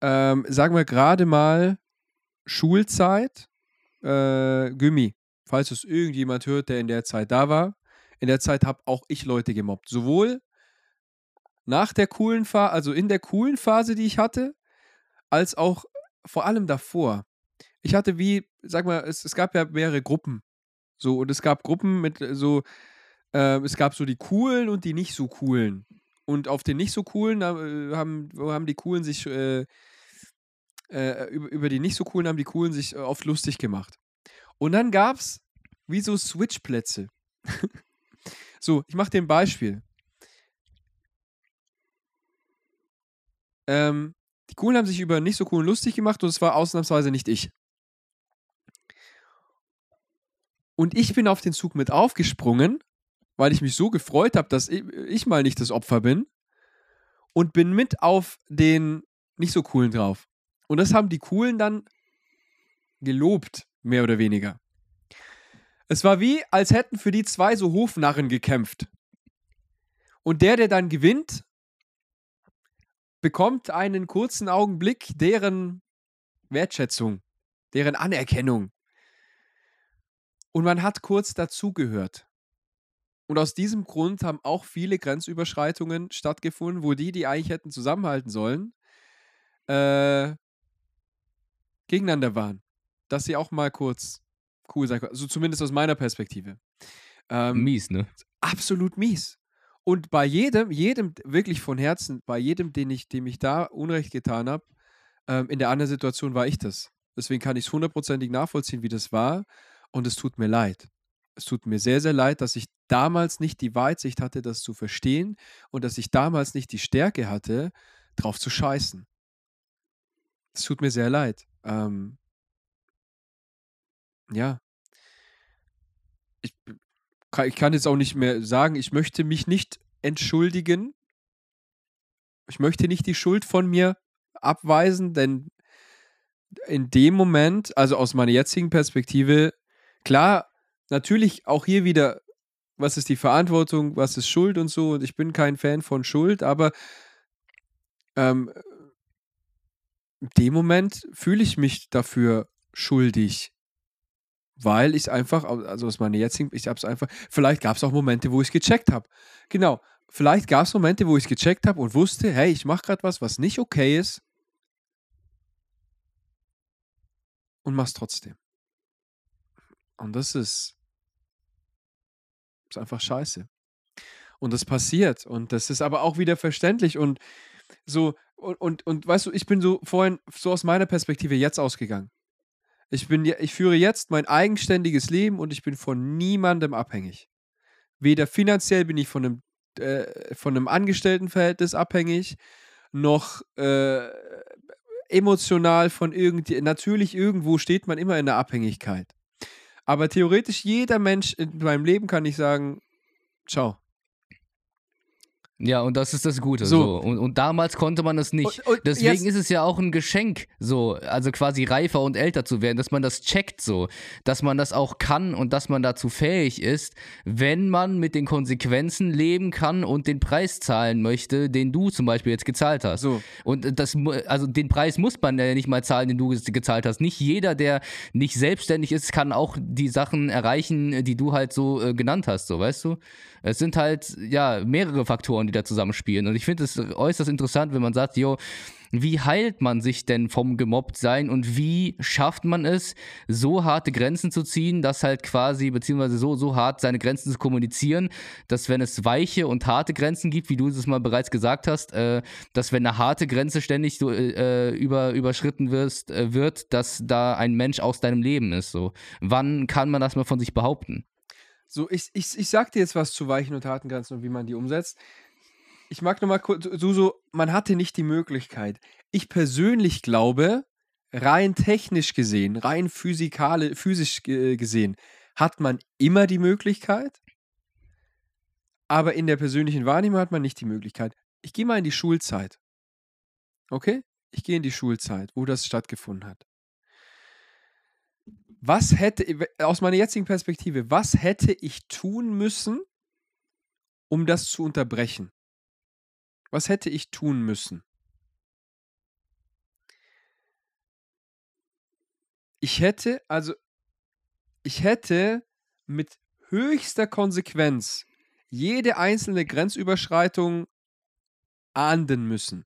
Ähm, sagen wir gerade mal Schulzeit, äh, Gummi. Falls es irgendjemand hört, der in der Zeit da war. In der Zeit habe auch ich Leute gemobbt. Sowohl nach der coolen Phase, also in der coolen Phase, die ich hatte, als auch vor allem davor ich hatte wie, sag mal, es, es gab ja mehrere Gruppen. So, und es gab Gruppen mit äh, so, äh, es gab so die coolen und die nicht so coolen. Und auf den nicht so coolen äh, haben, haben die coolen sich, äh, äh, über, über die nicht so coolen haben die coolen sich äh, oft lustig gemacht. Und dann gab es wie so Switchplätze. [laughs] so, ich mache dir ein Beispiel. Ähm, die Coolen haben sich über nicht so coolen lustig gemacht und es war ausnahmsweise nicht ich. Und ich bin auf den Zug mit aufgesprungen, weil ich mich so gefreut habe, dass ich, ich, mal nicht das Opfer bin. Und bin mit auf den nicht so coolen drauf. Und das haben die coolen dann gelobt, mehr oder weniger. Es war wie, als hätten für die zwei so Hofnarren gekämpft. Und der, der dann gewinnt, bekommt einen kurzen Augenblick deren Wertschätzung, deren Anerkennung. Und man hat kurz dazugehört. Und aus diesem Grund haben auch viele Grenzüberschreitungen stattgefunden, wo die, die eigentlich hätten zusammenhalten sollen, äh, gegeneinander waren. Dass sie auch mal kurz cool sein können. Also zumindest aus meiner Perspektive. Ähm, mies, ne? Absolut mies. Und bei jedem, jedem, wirklich von Herzen, bei jedem, den ich, dem ich da Unrecht getan habe, ähm, in der anderen Situation war ich das. Deswegen kann ich es hundertprozentig nachvollziehen, wie das war. Und es tut mir leid. Es tut mir sehr, sehr leid, dass ich damals nicht die Weitsicht hatte, das zu verstehen und dass ich damals nicht die Stärke hatte, drauf zu scheißen. Es tut mir sehr leid. Ähm, ja. Ich, ich kann jetzt auch nicht mehr sagen, ich möchte mich nicht entschuldigen. Ich möchte nicht die Schuld von mir abweisen, denn in dem Moment, also aus meiner jetzigen Perspektive, Klar, natürlich auch hier wieder, was ist die Verantwortung, was ist Schuld und so. Und ich bin kein Fan von Schuld, aber ähm, in dem Moment fühle ich mich dafür schuldig. Weil ich es einfach, also aus meiner jetzigen, ich habe es einfach, vielleicht gab es auch Momente, wo ich es gecheckt habe. Genau, vielleicht gab es Momente, wo ich es gecheckt habe und wusste, hey, ich mache gerade was, was nicht okay ist. Und mach's trotzdem. Und das ist, ist einfach scheiße. Und das passiert. Und das ist aber auch wieder verständlich. Und so, und, und, und weißt du, ich bin so vorhin so aus meiner Perspektive jetzt ausgegangen. Ich, bin, ich führe jetzt mein eigenständiges Leben und ich bin von niemandem abhängig. Weder finanziell bin ich von einem, äh, von einem Angestelltenverhältnis abhängig, noch äh, emotional von irgendwie. Natürlich, irgendwo steht man immer in der Abhängigkeit. Aber theoretisch jeder Mensch in meinem Leben kann ich sagen, ciao. Ja, und das ist das Gute. So. So. Und, und damals konnte man das nicht. Und- und Deswegen jetzt- ist es ja auch ein Geschenk, so, also quasi reifer und älter zu werden, dass man das checkt so, dass man das auch kann und dass man dazu fähig ist, wenn man mit den Konsequenzen leben kann und den Preis zahlen möchte, den du zum Beispiel jetzt gezahlt hast. So. Und das, also den Preis muss man ja nicht mal zahlen, den du ge- gezahlt hast. Nicht jeder, der nicht selbstständig ist, kann auch die Sachen erreichen, die du halt so äh, genannt hast, so, weißt du? Es sind halt, ja, mehrere Faktoren, die da zusammenspielen. Und ich finde es äußerst interessant, wenn man sagt, jo, wie heilt man sich denn vom Gemobbtsein und wie schafft man es, so harte Grenzen zu ziehen, dass halt quasi, beziehungsweise so, so hart seine Grenzen zu kommunizieren, dass wenn es weiche und harte Grenzen gibt, wie du es mal bereits gesagt hast, äh, dass wenn eine harte Grenze ständig so, äh, über, überschritten wirst, äh, wird, dass da ein Mensch aus deinem Leben ist. So. Wann kann man das mal von sich behaupten? So, ich, ich, ich sag dir jetzt was zu weichen und harten Grenzen und wie man die umsetzt. Ich mag nochmal kurz, so, so, man hatte nicht die Möglichkeit. Ich persönlich glaube, rein technisch gesehen, rein physikale, physisch gesehen, hat man immer die Möglichkeit, aber in der persönlichen Wahrnehmung hat man nicht die Möglichkeit. Ich gehe mal in die Schulzeit. Okay? Ich gehe in die Schulzeit, wo das stattgefunden hat. Was hätte, aus meiner jetzigen Perspektive, was hätte ich tun müssen, um das zu unterbrechen? Was hätte ich tun müssen? Ich hätte, also, ich hätte mit höchster Konsequenz jede einzelne Grenzüberschreitung ahnden müssen.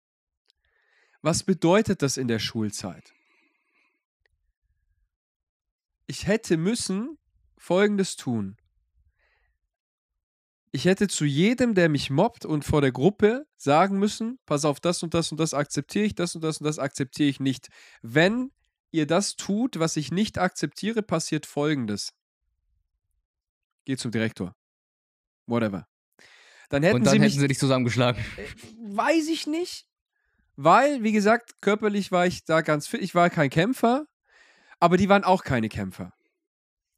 Was bedeutet das in der Schulzeit? Ich hätte müssen Folgendes tun. Ich hätte zu jedem, der mich mobbt und vor der Gruppe sagen müssen, pass auf, das und das und das akzeptiere ich, das und das und das akzeptiere ich nicht. Wenn ihr das tut, was ich nicht akzeptiere, passiert Folgendes. Geht zum Direktor. Whatever. Dann hätten und dann sie mich hätten sie dich zusammengeschlagen. Weiß ich nicht. Weil, wie gesagt, körperlich war ich da ganz fit. Ich war kein Kämpfer, aber die waren auch keine Kämpfer.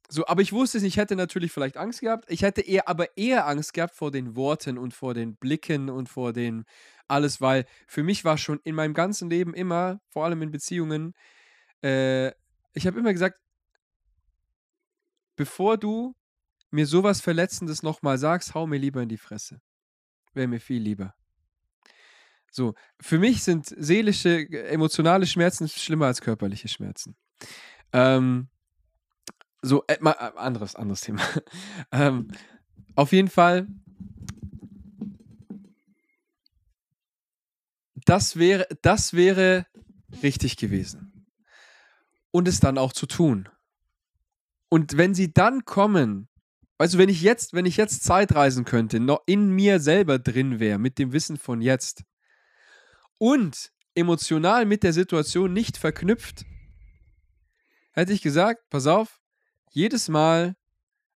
So, aber ich wusste es nicht. Ich hätte natürlich vielleicht Angst gehabt. Ich hätte eher, aber eher Angst gehabt vor den Worten und vor den Blicken und vor den alles, weil für mich war schon in meinem ganzen Leben immer, vor allem in Beziehungen, äh, ich habe immer gesagt, bevor du mir sowas Verletzendes nochmal sagst, hau mir lieber in die Fresse. Wäre mir viel lieber. So, für mich sind seelische, emotionale Schmerzen schlimmer als körperliche Schmerzen. Ähm, so, äh, mal, äh, anderes, anderes Thema. [laughs] ähm, auf jeden Fall, das wäre, das wäre richtig gewesen. Und es dann auch zu tun. Und wenn sie dann kommen, also wenn ich jetzt, wenn ich jetzt Zeitreisen könnte, noch in mir selber drin wäre, mit dem Wissen von jetzt, und emotional mit der Situation nicht verknüpft, hätte ich gesagt, pass auf, jedes Mal,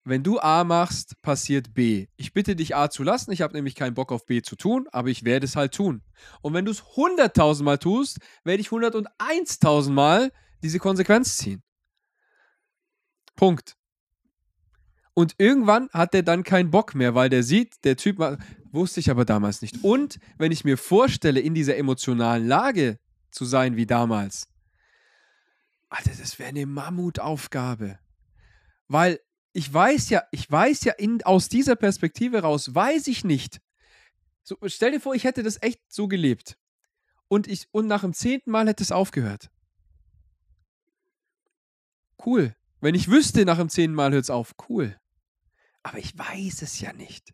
wenn du A machst, passiert B. Ich bitte dich A zu lassen, ich habe nämlich keinen Bock auf B zu tun, aber ich werde es halt tun. Und wenn du es 100.000 Mal tust, werde ich 101.000 Mal diese Konsequenz ziehen. Punkt. Und irgendwann hat der dann keinen Bock mehr, weil der sieht, der Typ wusste ich aber damals nicht. Und wenn ich mir vorstelle, in dieser emotionalen Lage zu sein wie damals, Alter, das wäre eine Mammutaufgabe. Weil ich weiß ja, ich weiß ja in, aus dieser Perspektive raus, weiß ich nicht. So, stell dir vor, ich hätte das echt so gelebt. Und, ich, und nach dem zehnten Mal hätte es aufgehört. Cool. Wenn ich wüsste, nach dem zehnten Mal hört es auf, cool. Aber ich weiß es ja nicht.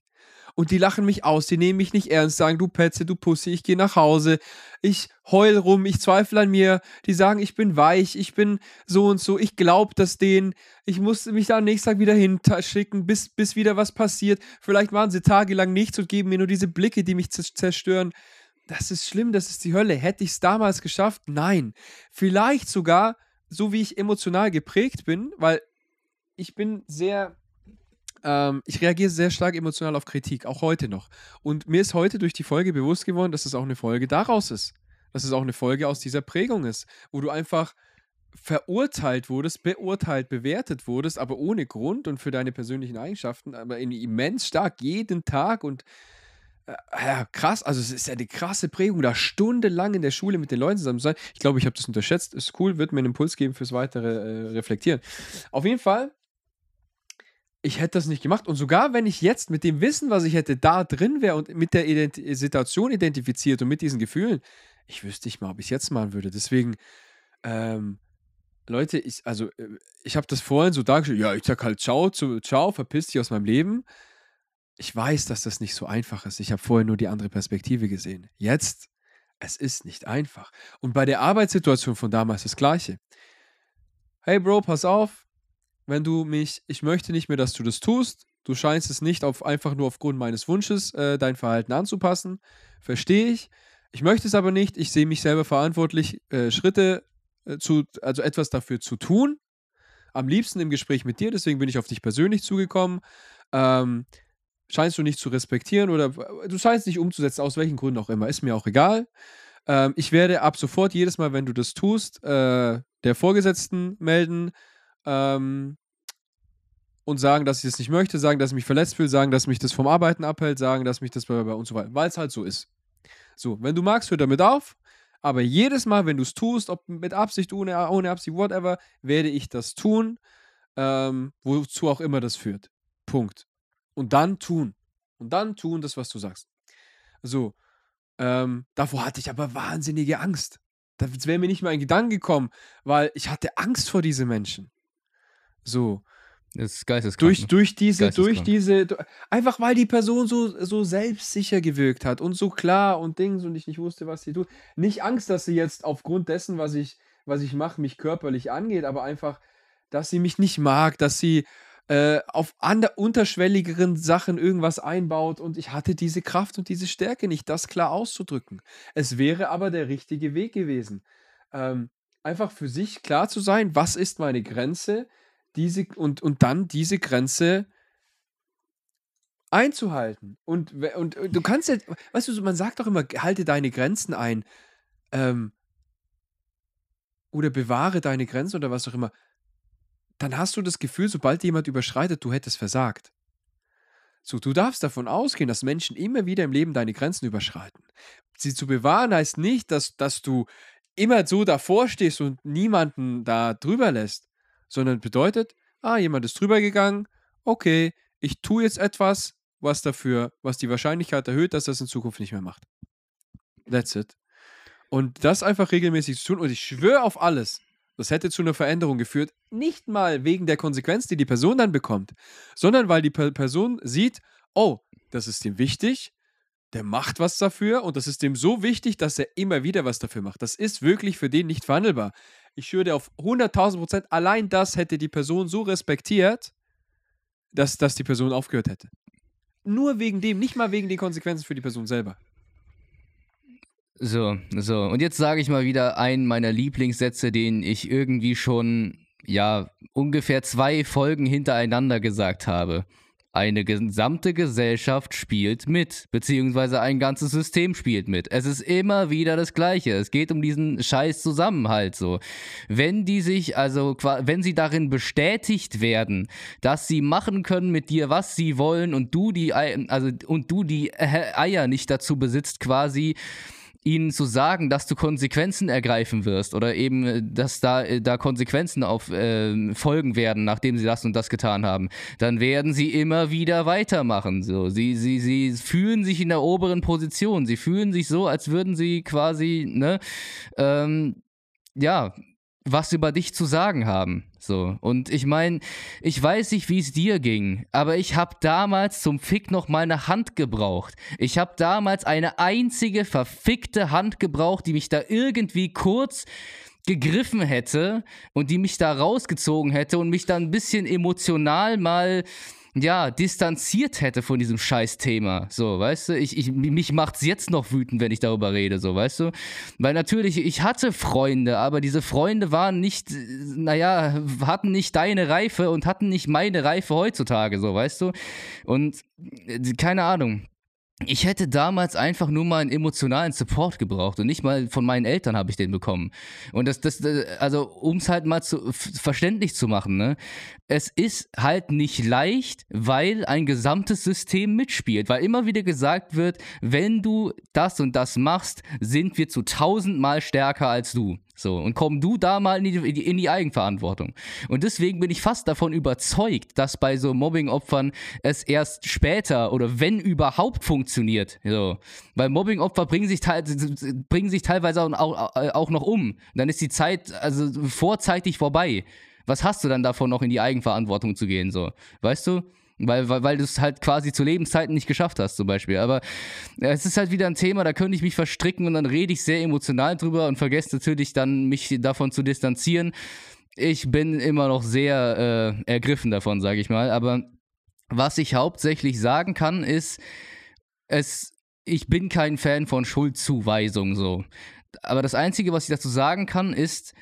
Und die lachen mich aus, die nehmen mich nicht ernst, sagen, du Petze, du Pussy, ich gehe nach Hause, ich heul rum, ich zweifle an mir, die sagen, ich bin weich, ich bin so und so, ich glaub das denen, ich muss mich da am nächsten Tag wieder hinschicken, bis, bis wieder was passiert. Vielleicht machen sie tagelang nichts und geben mir nur diese Blicke, die mich zerstören. Das ist schlimm, das ist die Hölle. Hätte ich es damals geschafft? Nein. Vielleicht sogar, so wie ich emotional geprägt bin, weil ich bin sehr ähm, ich reagiere sehr stark emotional auf Kritik, auch heute noch. Und mir ist heute durch die Folge bewusst geworden, dass es auch eine Folge daraus ist. Dass es auch eine Folge aus dieser Prägung ist, wo du einfach verurteilt wurdest, beurteilt, bewertet wurdest, aber ohne Grund und für deine persönlichen Eigenschaften, aber immens stark jeden Tag und äh, ja, krass, also es ist ja eine krasse Prägung, da stundenlang in der Schule mit den Leuten zusammen zu sein. Ich glaube, ich habe das unterschätzt. Ist cool, wird mir einen Impuls geben fürs weitere äh, Reflektieren. Auf jeden Fall ich hätte das nicht gemacht. Und sogar wenn ich jetzt mit dem Wissen, was ich hätte, da drin wäre und mit der Ident Situation identifiziert und mit diesen Gefühlen, ich wüsste nicht mal, ob ich es jetzt machen würde. Deswegen, ähm, Leute, ich, also, äh, ich habe das vorhin so dargestellt, ja, ich sag halt ciao, zu, ciao, verpiss dich aus meinem Leben. Ich weiß, dass das nicht so einfach ist. Ich habe vorher nur die andere Perspektive gesehen. Jetzt, es ist nicht einfach. Und bei der Arbeitssituation von damals das Gleiche. Hey Bro, pass auf, wenn du mich, ich möchte nicht mehr, dass du das tust. Du scheinst es nicht auf, einfach nur aufgrund meines Wunsches, äh, dein Verhalten anzupassen. Verstehe ich. Ich möchte es aber nicht. Ich sehe mich selber verantwortlich, äh, Schritte äh, zu, also etwas dafür zu tun. Am liebsten im Gespräch mit dir, deswegen bin ich auf dich persönlich zugekommen. Ähm, scheinst du nicht zu respektieren oder du scheinst nicht umzusetzen, aus welchen Gründen auch immer. Ist mir auch egal. Ähm, ich werde ab sofort jedes Mal, wenn du das tust, äh, der Vorgesetzten melden ähm, und sagen, dass ich das nicht möchte, sagen, dass ich mich verletzt fühle, sagen, dass mich das vom Arbeiten abhält, sagen, dass mich das bei, und so weiter, weil es halt so ist. So, wenn du magst, hör damit auf, aber jedes Mal, wenn du es tust, ob mit Absicht, ohne, ohne Absicht, whatever, werde ich das tun, ähm, wozu auch immer das führt. Punkt. Und dann tun. Und dann tun das, was du sagst. So, ähm, davor hatte ich aber wahnsinnige Angst. Das wäre mir nicht mal ein Gedanke gekommen, weil ich hatte Angst vor diesen Menschen. So. Das ist geisteskrank. Durch, ne? durch diese, durch diese, einfach weil die Person so, so selbstsicher gewirkt hat und so klar und Dings und ich nicht wusste, was sie tut. Nicht Angst, dass sie jetzt aufgrund dessen, was ich, was ich mache, mich körperlich angeht, aber einfach, dass sie mich nicht mag, dass sie äh, auf ander, unterschwelligeren Sachen irgendwas einbaut und ich hatte diese Kraft und diese Stärke nicht, das klar auszudrücken. Es wäre aber der richtige Weg gewesen. Ähm, einfach für sich klar zu sein, was ist meine Grenze, diese und, und dann diese Grenze einzuhalten. Und, und, und du kannst ja, weißt du, man sagt doch immer, halte deine Grenzen ein. Ähm, oder bewahre deine Grenzen oder was auch immer. Dann hast du das Gefühl, sobald jemand überschreitet, du hättest versagt. So, du darfst davon ausgehen, dass Menschen immer wieder im Leben deine Grenzen überschreiten. Sie zu bewahren heißt nicht, dass, dass du immer so davor stehst und niemanden da drüber lässt sondern bedeutet, ah, jemand ist drüber gegangen, okay, ich tue jetzt etwas, was dafür, was die Wahrscheinlichkeit erhöht, dass das in Zukunft nicht mehr macht. That's it. Und das einfach regelmäßig zu tun, und ich schwöre auf alles, das hätte zu einer Veränderung geführt, nicht mal wegen der Konsequenz, die die Person dann bekommt, sondern weil die Person sieht, oh, das ist ihm wichtig, der macht was dafür und das ist dem so wichtig, dass er immer wieder was dafür macht. Das ist wirklich für den nicht verhandelbar. Ich schwöre auf 100.000 Prozent, allein das hätte die Person so respektiert, dass, dass die Person aufgehört hätte. Nur wegen dem, nicht mal wegen den Konsequenzen für die Person selber. So, so. Und jetzt sage ich mal wieder einen meiner Lieblingssätze, den ich irgendwie schon, ja, ungefähr zwei Folgen hintereinander gesagt habe. Eine gesamte Gesellschaft spielt mit, beziehungsweise ein ganzes System spielt mit. Es ist immer wieder das Gleiche. Es geht um diesen scheiß Zusammenhalt so. Wenn die sich, also, wenn sie darin bestätigt werden, dass sie machen können mit dir, was sie wollen und du die, also, und du die Eier nicht dazu besitzt, quasi, ihnen zu sagen, dass du Konsequenzen ergreifen wirst oder eben, äh, dass da, äh, da Konsequenzen auf äh, folgen werden, nachdem sie das und das getan haben, dann werden sie immer wieder weitermachen. So. Sie, sie, sie fühlen sich in der oberen Position. Sie fühlen sich so, als würden sie quasi, ne, ähm, ja, was über dich zu sagen haben. So. Und ich meine, ich weiß nicht, wie es dir ging, aber ich habe damals zum Fick noch mal eine Hand gebraucht. Ich habe damals eine einzige verfickte Hand gebraucht, die mich da irgendwie kurz gegriffen hätte und die mich da rausgezogen hätte und mich dann ein bisschen emotional mal ja, distanziert hätte von diesem Scheißthema. So, weißt du, ich, ich, mich macht's jetzt noch wütend, wenn ich darüber rede, so, weißt du? Weil natürlich, ich hatte Freunde, aber diese Freunde waren nicht, naja, hatten nicht deine Reife und hatten nicht meine Reife heutzutage, so, weißt du? Und äh, keine Ahnung ich hätte damals einfach nur mal einen emotionalen Support gebraucht und nicht mal von meinen Eltern habe ich den bekommen. Und das, das, also um es halt mal zu, verständlich zu machen, ne? Es ist halt nicht leicht, weil ein gesamtes System mitspielt, weil immer wieder gesagt wird, wenn du das und das machst, sind wir zu tausendmal stärker als du. So, und komm du da mal in die, in die, Eigenverantwortung. Und deswegen bin ich fast davon überzeugt, dass bei so Mobbing-Opfern es erst später oder wenn überhaupt funktioniert. So. Weil Mobbing-Opfer bringen sich, bringen sich teilweise auch, auch, auch noch um. Dann ist die Zeit also vorzeitig vorbei. Was hast du dann davon, noch in die Eigenverantwortung zu gehen? So, weißt du? Weil, weil, weil du es halt quasi zu Lebenszeiten nicht geschafft hast, zum Beispiel. Aber es ist halt wieder ein Thema, da könnte ich mich verstricken und dann rede ich sehr emotional drüber und vergesse natürlich dann, mich davon zu distanzieren. Ich bin immer noch sehr äh, ergriffen davon, sage ich mal. Aber was ich hauptsächlich sagen kann, ist, es, ich bin kein Fan von Schuldzuweisung so. Aber das Einzige, was ich dazu sagen kann, ist,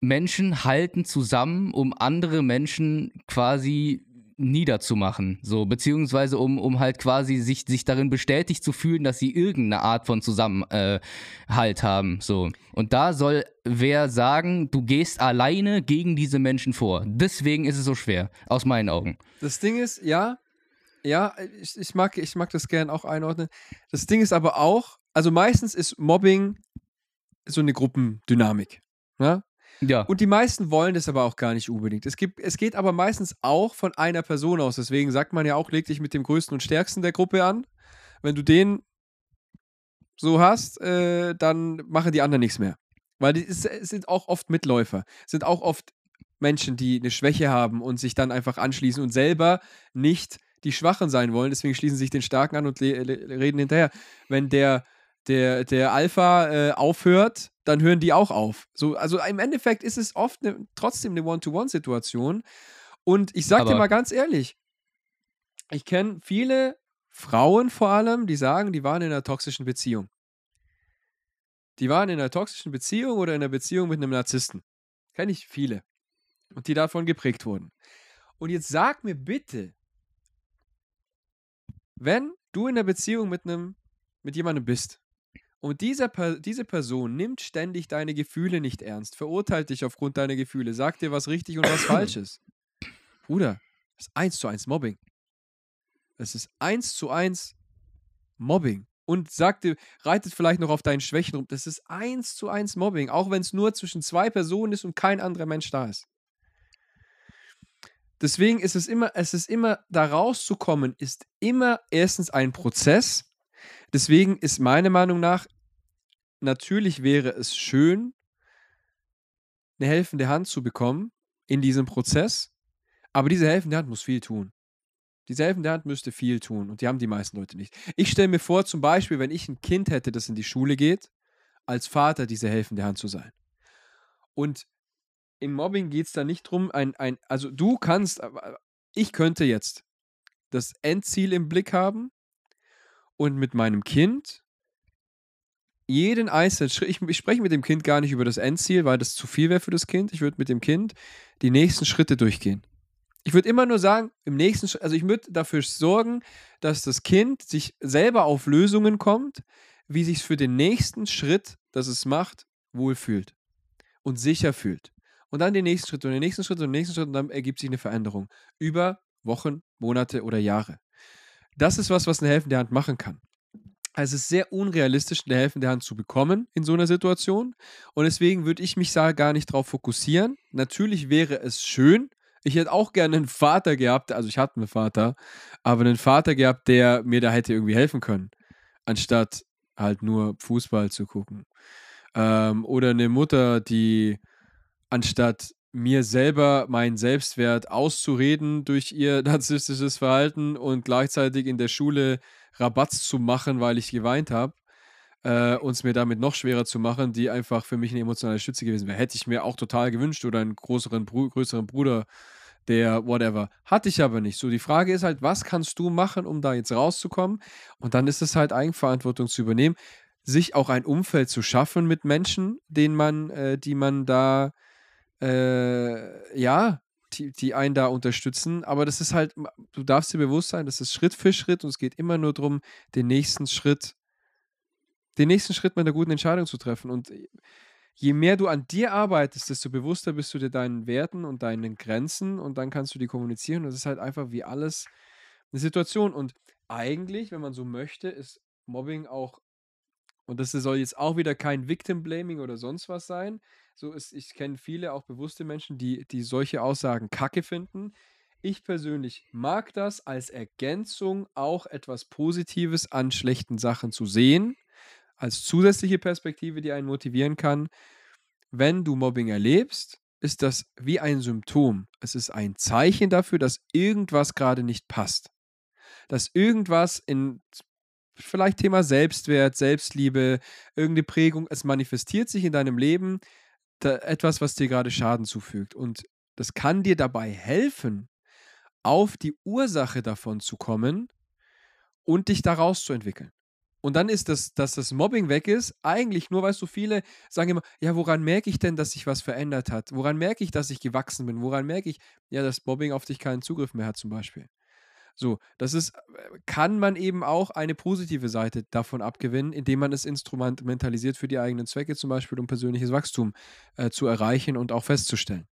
Menschen halten zusammen, um andere Menschen quasi niederzumachen, so, beziehungsweise um, um halt quasi sich, sich darin bestätigt zu fühlen, dass sie irgendeine Art von Zusammenhalt äh, haben, so. Und da soll wer sagen, du gehst alleine gegen diese Menschen vor. Deswegen ist es so schwer, aus meinen Augen. Das Ding ist, ja, ja, ich, ich, mag, ich mag das gern auch einordnen. Das Ding ist aber auch, also meistens ist Mobbing so eine Gruppendynamik. Ja? Ja. Und die meisten wollen das aber auch gar nicht unbedingt. Es, gibt, es geht aber meistens auch von einer Person aus. Deswegen sagt man ja auch, leg dich mit dem Größten und Stärksten der Gruppe an. Wenn du den so hast, äh, dann machen die anderen nichts mehr. Weil die es sind auch oft Mitläufer, sind auch oft Menschen, die eine Schwäche haben und sich dann einfach anschließen und selber nicht die Schwachen sein wollen. Deswegen schließen sie sich den Starken an und reden hinterher. Wenn der der, der Alpha äh, aufhört, dann hören die auch auf. So, also im Endeffekt ist es oft ne, trotzdem eine One-to-One-Situation. Und ich sag Aber dir mal ganz ehrlich, ich kenne viele Frauen vor allem, die sagen, die waren in einer toxischen Beziehung. Die waren in einer toxischen Beziehung oder in einer Beziehung mit einem Narzissten. Kenne ich viele. Und die davon geprägt wurden. Und jetzt sag mir bitte, wenn du in einer Beziehung mit einem, mit jemandem bist und dieser, diese Person nimmt ständig deine Gefühle nicht ernst, verurteilt dich aufgrund deiner Gefühle, sagt dir, was richtig und was falsch [clears throat] ist. Bruder, das ist eins zu eins Mobbing. Es ist eins zu eins Mobbing. Und sagt dir, reitet vielleicht noch auf deinen Schwächen rum. Das ist eins zu eins Mobbing, auch wenn es nur zwischen zwei Personen ist und kein anderer Mensch da ist. Deswegen ist es immer, es ist immer, da rauszukommen, ist immer erstens ein Prozess, Deswegen ist meiner Meinung nach, natürlich wäre es schön, eine helfende Hand zu bekommen in diesem Prozess, aber diese helfende Hand muss viel tun. Diese helfende Hand müsste viel tun und die haben die meisten Leute nicht. Ich stelle mir vor, zum Beispiel, wenn ich ein Kind hätte, das in die Schule geht, als Vater diese helfende Hand zu sein. Und im Mobbing geht es da nicht drum, ein, ein, also du kannst, ich könnte jetzt das Endziel im Blick haben und mit meinem Kind jeden einzelnen Schritt, ich, ich, spreche mit dem Kind gar nicht über das Endziel, weil das zu viel wäre für das Kind. Ich würde mit dem Kind die nächsten Schritte durchgehen. Ich würde immer nur sagen, im nächsten Schritt, also ich würde dafür sorgen, dass das Kind sich selber auf Lösungen kommt, wie sich für den nächsten Schritt, das es macht, wohlfühlt und sicher fühlt. Und dann den nächsten Schritt und den nächsten Schritt und den nächsten Schritt und dann ergibt sich eine Veränderung über Wochen, Monate oder Jahre. Das ist was, was eine helfende Hand machen kann. Also es ist sehr unrealistisch, eine helfende Hand zu bekommen in so einer Situation. Und deswegen würde ich mich da gar nicht drauf fokussieren. Natürlich wäre es schön. Ich hätte auch gerne einen Vater gehabt, also ich hatte einen Vater, aber einen Vater gehabt, der mir da hätte irgendwie helfen können, anstatt halt nur Fußball zu gucken. Ähm, oder eine Mutter, die anstatt mir selber meinen Selbstwert auszureden durch ihr [laughs] narzisstisches Verhalten und gleichzeitig in der Schule Rabatz zu machen, weil ich geweint habe, äh, es mir damit noch schwerer zu machen, die einfach für mich eine emotionale Stütze gewesen wäre. Hätte ich mir auch total gewünscht oder einen größeren, Bru größeren Bruder, der whatever. Hatte ich aber nicht. So, die Frage ist halt, was kannst du machen, um da jetzt rauszukommen? Und dann ist es halt Eigenverantwortung zu übernehmen, sich auch ein Umfeld zu schaffen mit Menschen, denen man, äh, die man da, äh, ja, die, die einen da unterstützen. Aber das ist halt, du darfst dir bewusst sein, das ist Schritt für Schritt und es geht immer nur darum, den nächsten Schritt, den nächsten Schritt mit einer guten Entscheidung zu treffen. Und je mehr du an dir arbeitest, desto bewusster bist du dir deinen Werten und deinen Grenzen und dann kannst du die kommunizieren. Und das ist halt einfach wie alles eine Situation. Und eigentlich, wenn man so möchte, ist Mobbing auch, und das soll jetzt auch wieder kein Victim Blaming oder sonst was sein. So ist, ich kenne viele, auch bewusste Menschen, die, die solche Aussagen kacke finden. Ich persönlich mag das als Ergänzung auch etwas Positives an schlechten Sachen zu sehen als zusätzliche Perspektive, die einen motivieren kann. Wenn du Mobbing erlebst, ist das wie ein Symptom. Es ist ein Zeichen dafür, dass irgendwas gerade nicht passt. Dass irgendwas in vielleicht Thema Selbstwert, Selbstliebe, irgendeine Prägung, es manifestiert sich in deinem Leben etwas, was dir gerade Schaden zufügt. Und das kann dir dabei helfen, auf die Ursache davon zu kommen und dich daraus zu entwickeln. Und dann ist das, dass das Mobbing weg ist, eigentlich nur, weißt du, viele sagen immer, ja, woran merke ich denn, dass sich was verändert hat? Woran merke ich, dass ich gewachsen bin? Woran merke ich, ja, dass Mobbing auf dich keinen Zugriff mehr hat, zum Beispiel? So, das ist, kann man eben auch eine positive Seite davon abgewinnen, indem man es instrumentalisiert für die eigenen Zwecke, zum Beispiel um persönliches Wachstum äh, zu erreichen und auch festzustellen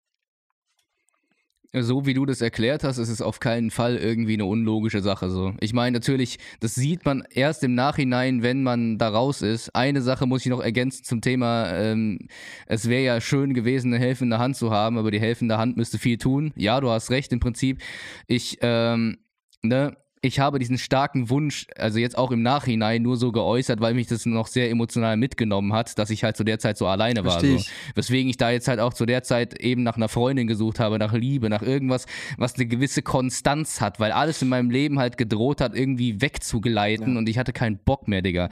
so wie du das erklärt hast, ist es auf keinen Fall irgendwie eine unlogische Sache. So. Ich meine, natürlich, das sieht man erst im Nachhinein, wenn man da raus ist. Eine Sache muss ich noch ergänzen zum Thema, ähm, es wäre ja schön gewesen, eine helfende Hand zu haben, aber die helfende Hand müsste viel tun. Ja, du hast recht im Prinzip. Ich, ähm, ne, ich habe diesen starken Wunsch, also jetzt auch im Nachhinein nur so geäußert, weil mich das noch sehr emotional mitgenommen hat, dass ich halt zu der Zeit so alleine war. So. Weswegen ich da jetzt halt auch zu der Zeit eben nach einer Freundin gesucht habe, nach Liebe, nach irgendwas, was eine gewisse Konstanz hat, weil alles in meinem Leben halt gedroht hat, irgendwie wegzugleiten ja. und ich hatte keinen Bock mehr, Digga.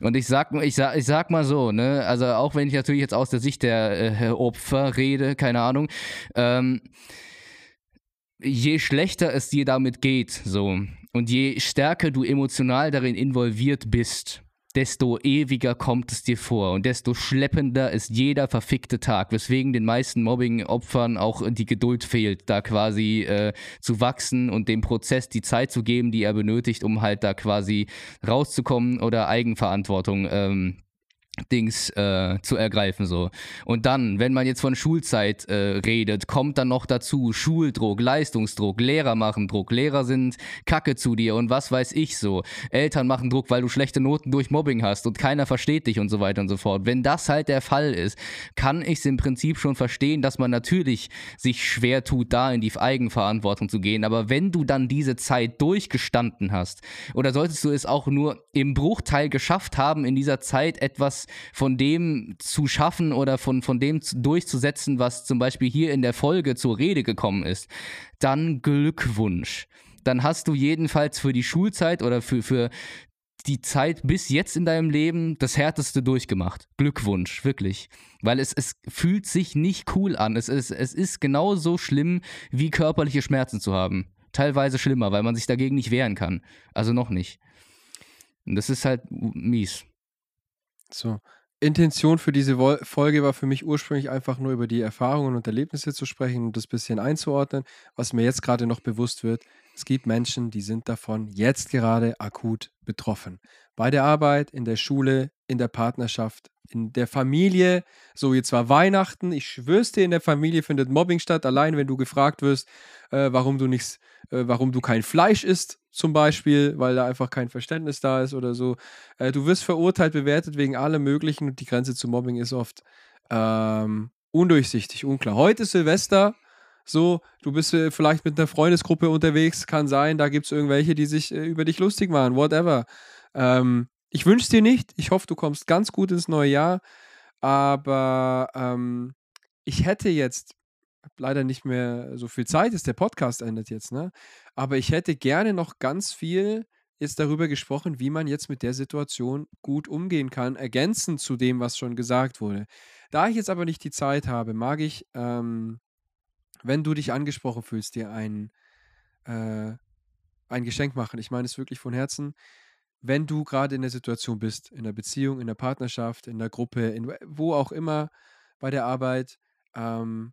Und ich sag, ich sag, ich sag mal so, ne, also auch wenn ich natürlich jetzt aus der Sicht der äh, Opfer rede, keine Ahnung, ähm, je schlechter es dir damit geht, so, und je stärker du emotional darin involviert bist, desto ewiger kommt es dir vor und desto schleppender ist jeder verfickte Tag, weswegen den meisten Mobbing-Opfern auch die Geduld fehlt, da quasi äh, zu wachsen und dem Prozess die Zeit zu geben, die er benötigt, um halt da quasi rauszukommen oder Eigenverantwortung ähm, Dings äh, zu ergreifen so. Und dann, wenn man jetzt von Schulzeit äh, redet, kommt dann noch dazu Schuldruck, Leistungsdruck, Lehrer machen Druck, Lehrer sind Kacke zu dir und was weiß ich so. Eltern machen Druck, weil du schlechte Noten durch Mobbing hast und keiner versteht dich und so weiter und so fort. Wenn das halt der Fall ist, kann ich es im Prinzip schon verstehen, dass man natürlich sich schwer tut, da in die Eigenverantwortung zu gehen. Aber wenn du dann diese Zeit durchgestanden hast, oder solltest du es auch nur im Bruchteil geschafft haben, in dieser Zeit etwas von dem zu schaffen oder von, von dem durchzusetzen, was zum Beispiel hier in der Folge zur Rede gekommen ist, dann Glückwunsch. Dann hast du jedenfalls für die Schulzeit oder für, für die Zeit bis jetzt in deinem Leben das Härteste durchgemacht. Glückwunsch, wirklich. Weil es, es fühlt sich nicht cool an. Es ist, es ist genauso schlimm, wie körperliche Schmerzen zu haben. Teilweise schlimmer, weil man sich dagegen nicht wehren kann. Also noch nicht. Und das ist halt mies. So. Intention für diese Folge war für mich ursprünglich einfach nur über die Erfahrungen und Erlebnisse zu sprechen und das bisschen einzuordnen. Was mir jetzt gerade noch bewusst wird, es gibt Menschen, die sind davon jetzt gerade akut betroffen. Bei der Arbeit, in der Schule, in der Partnerschaft, in der Familie. So, jetzt war Weihnachten. Ich schwör's dir, in der Familie findet Mobbing statt. Allein, wenn du gefragt wirst, äh, warum du nichts, äh, warum du kein Fleisch isst, zum Beispiel, weil da einfach kein Verständnis da ist oder so. Äh, du wirst verurteilt, bewertet wegen allem Möglichen und die Grenze zu Mobbing ist oft ähm, undurchsichtig, unklar. Heute ist Silvester. So, du bist äh, vielleicht mit einer Freundesgruppe unterwegs, kann sein, da gibt es irgendwelche, die sich äh, über dich lustig machen, whatever. Ähm, ich wünsche dir nicht. Ich hoffe, du kommst ganz gut ins neue Jahr. Aber ähm, ich hätte jetzt leider nicht mehr so viel Zeit, ist der Podcast endet jetzt, ne? Aber ich hätte gerne noch ganz viel jetzt darüber gesprochen, wie man jetzt mit der Situation gut umgehen kann, ergänzend zu dem, was schon gesagt wurde. Da ich jetzt aber nicht die Zeit habe, mag ich, ähm, wenn du dich angesprochen fühlst, dir ein, äh, ein Geschenk machen. Ich meine es wirklich von Herzen. Wenn du gerade in der Situation bist, in der Beziehung, in der Partnerschaft, in der Gruppe, in wo auch immer bei der Arbeit, ähm,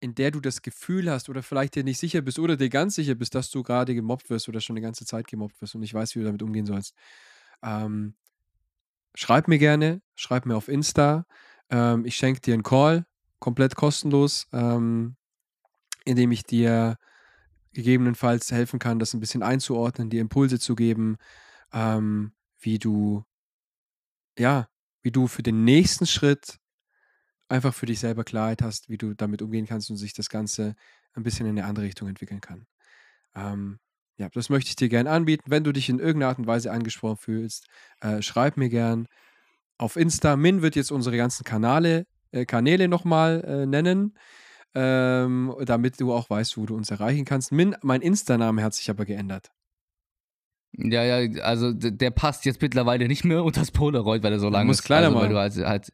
in der du das Gefühl hast oder vielleicht dir nicht sicher bist oder dir ganz sicher bist, dass du gerade gemobbt wirst oder schon die ganze Zeit gemobbt wirst und nicht weißt, wie du damit umgehen sollst, ähm, schreib mir gerne, schreib mir auf Insta. Ähm, ich schenke dir einen Call, komplett kostenlos, ähm, indem ich dir gegebenenfalls helfen kann, das ein bisschen einzuordnen, dir Impulse zu geben, ähm, wie du, ja, wie du für den nächsten Schritt einfach für dich selber Klarheit hast, wie du damit umgehen kannst und sich das Ganze ein bisschen in eine andere Richtung entwickeln kann. Ähm, ja, das möchte ich dir gerne anbieten. Wenn du dich in irgendeiner Art und Weise angesprochen fühlst, äh, schreib mir gern auf Insta. Min wird jetzt unsere ganzen Kanäle, äh, Kanäle nochmal äh, nennen, ähm, damit du auch weißt, wo du uns erreichen kannst. Min, mein Insta-Name hat sich aber geändert. Ja, ja, also der passt jetzt mittlerweile nicht mehr unter das Polaroid, weil er so lang muss ist. kleiner also, machen. halt, halt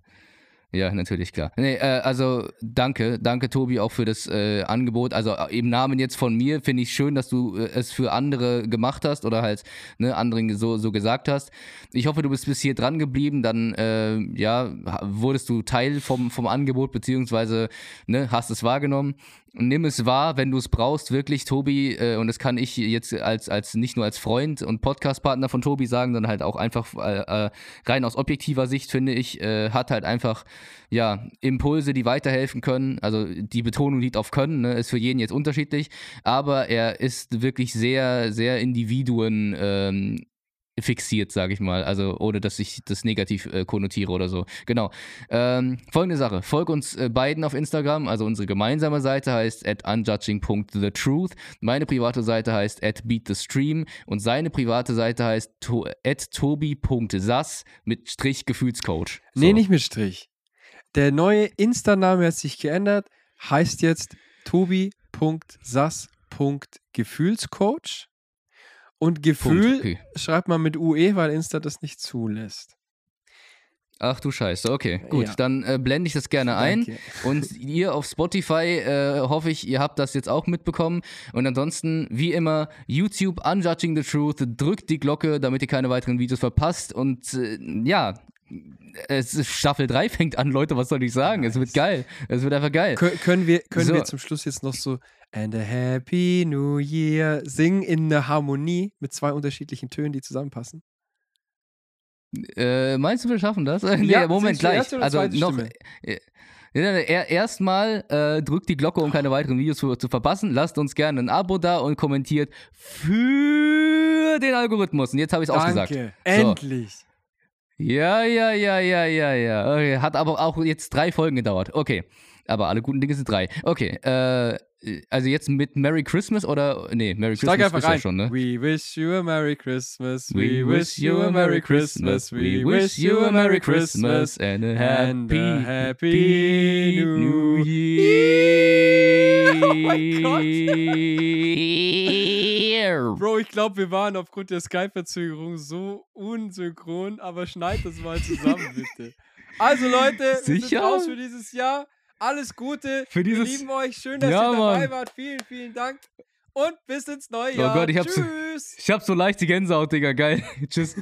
ja, natürlich, klar. Nee, äh, also danke, danke Tobi auch für das äh, Angebot. Also äh, im Namen jetzt von mir finde ich schön, dass du äh, es für andere gemacht hast oder halt ne, anderen so, so gesagt hast. Ich hoffe, du bist bis hier dran geblieben, dann äh, ja, wurdest du Teil vom, vom Angebot, beziehungsweise ne, hast es wahrgenommen. Nimm es wahr, wenn du es brauchst, wirklich, Tobi, äh, und das kann ich jetzt als, als nicht nur als Freund und Podcastpartner von Tobi sagen, sondern halt auch einfach äh, rein aus objektiver Sicht, finde ich, äh, hat halt einfach ja, Impulse, die weiterhelfen können. Also die Betonung liegt auf können, ne, ist für jeden jetzt unterschiedlich, aber er ist wirklich sehr, sehr Individuen ähm, fixiert, sage ich mal. Also ohne, dass ich das negativ äh, konnotiere oder so. Genau. Ähm, folgende Sache. Folg uns äh, beiden auf Instagram. Also unsere gemeinsame Seite heißt at unjudging.thetruth. Meine private Seite heißt at beatthestream. Und seine private Seite heißt to at tobi.sass mit Strich Gefühlscoach. So. Nee, nicht mit Strich. Der neue Insta-Name hat sich geändert. Heißt jetzt tobi.sass.gefühlscoach. Und Gefühl okay. schreibt man mit UE, weil Insta das nicht zulässt. Ach du Scheiße, okay, gut, ja. dann äh, blende ich das gerne Danke. ein. Und ihr auf Spotify, äh, hoffe ich, ihr habt das jetzt auch mitbekommen. Und ansonsten, wie immer, YouTube Unjudging the Truth, drückt die Glocke, damit ihr keine weiteren Videos verpasst. Und äh, ja, Staffel 3 fängt an, Leute, was soll ich sagen? Nice. Es wird geil. Es wird einfach geil. Kön können wir, können so. wir zum Schluss jetzt noch so And a Happy New Year singen in einer Harmonie mit zwei unterschiedlichen Tönen, die zusammenpassen? Äh, meinst du, wir schaffen das? [laughs] Ja, nee, Moment, gleich. Also noch. Äh, Erstmal äh, drückt die Glocke, um keine weiteren Videos zu, zu, verpassen. Lasst uns gerne ein Abo da und kommentiert für den Algorithmus. Und jetzt habe ich es ausgesagt. So. Endlich. Ja, ja, ja, ja, ja, ja. Okay. Hat aber auch jetzt drei Folgen gedauert. Okay. Aber alle guten Dinge sind drei. Okay. Äh, also jetzt mit Merry Christmas oder. Nee, Merry Christmas einfach ist rein. ja schon, ne? We wish you a Merry Christmas. We, wish you a Merry Christmas. We wish you a Merry Christmas. And a happy, and a happy New Year. oh mein Gott. Bro, ich glaube, wir waren aufgrund der Skype-Verzögerung so unsynchron, aber schneid das mal zusammen, bitte. Also Leute, Sicher? wir sind raus für dieses Jahr. Alles Gute. Für dieses... Wir lieben euch. Schön, dass ja, ihr dabei Mann. wart. Vielen, vielen Dank. Und bis ins neue Jahr. Oh Gott, ich Tschüss. So, ich hab so leicht die Gänsehaut, Digga. Geil. [laughs] Tschüss.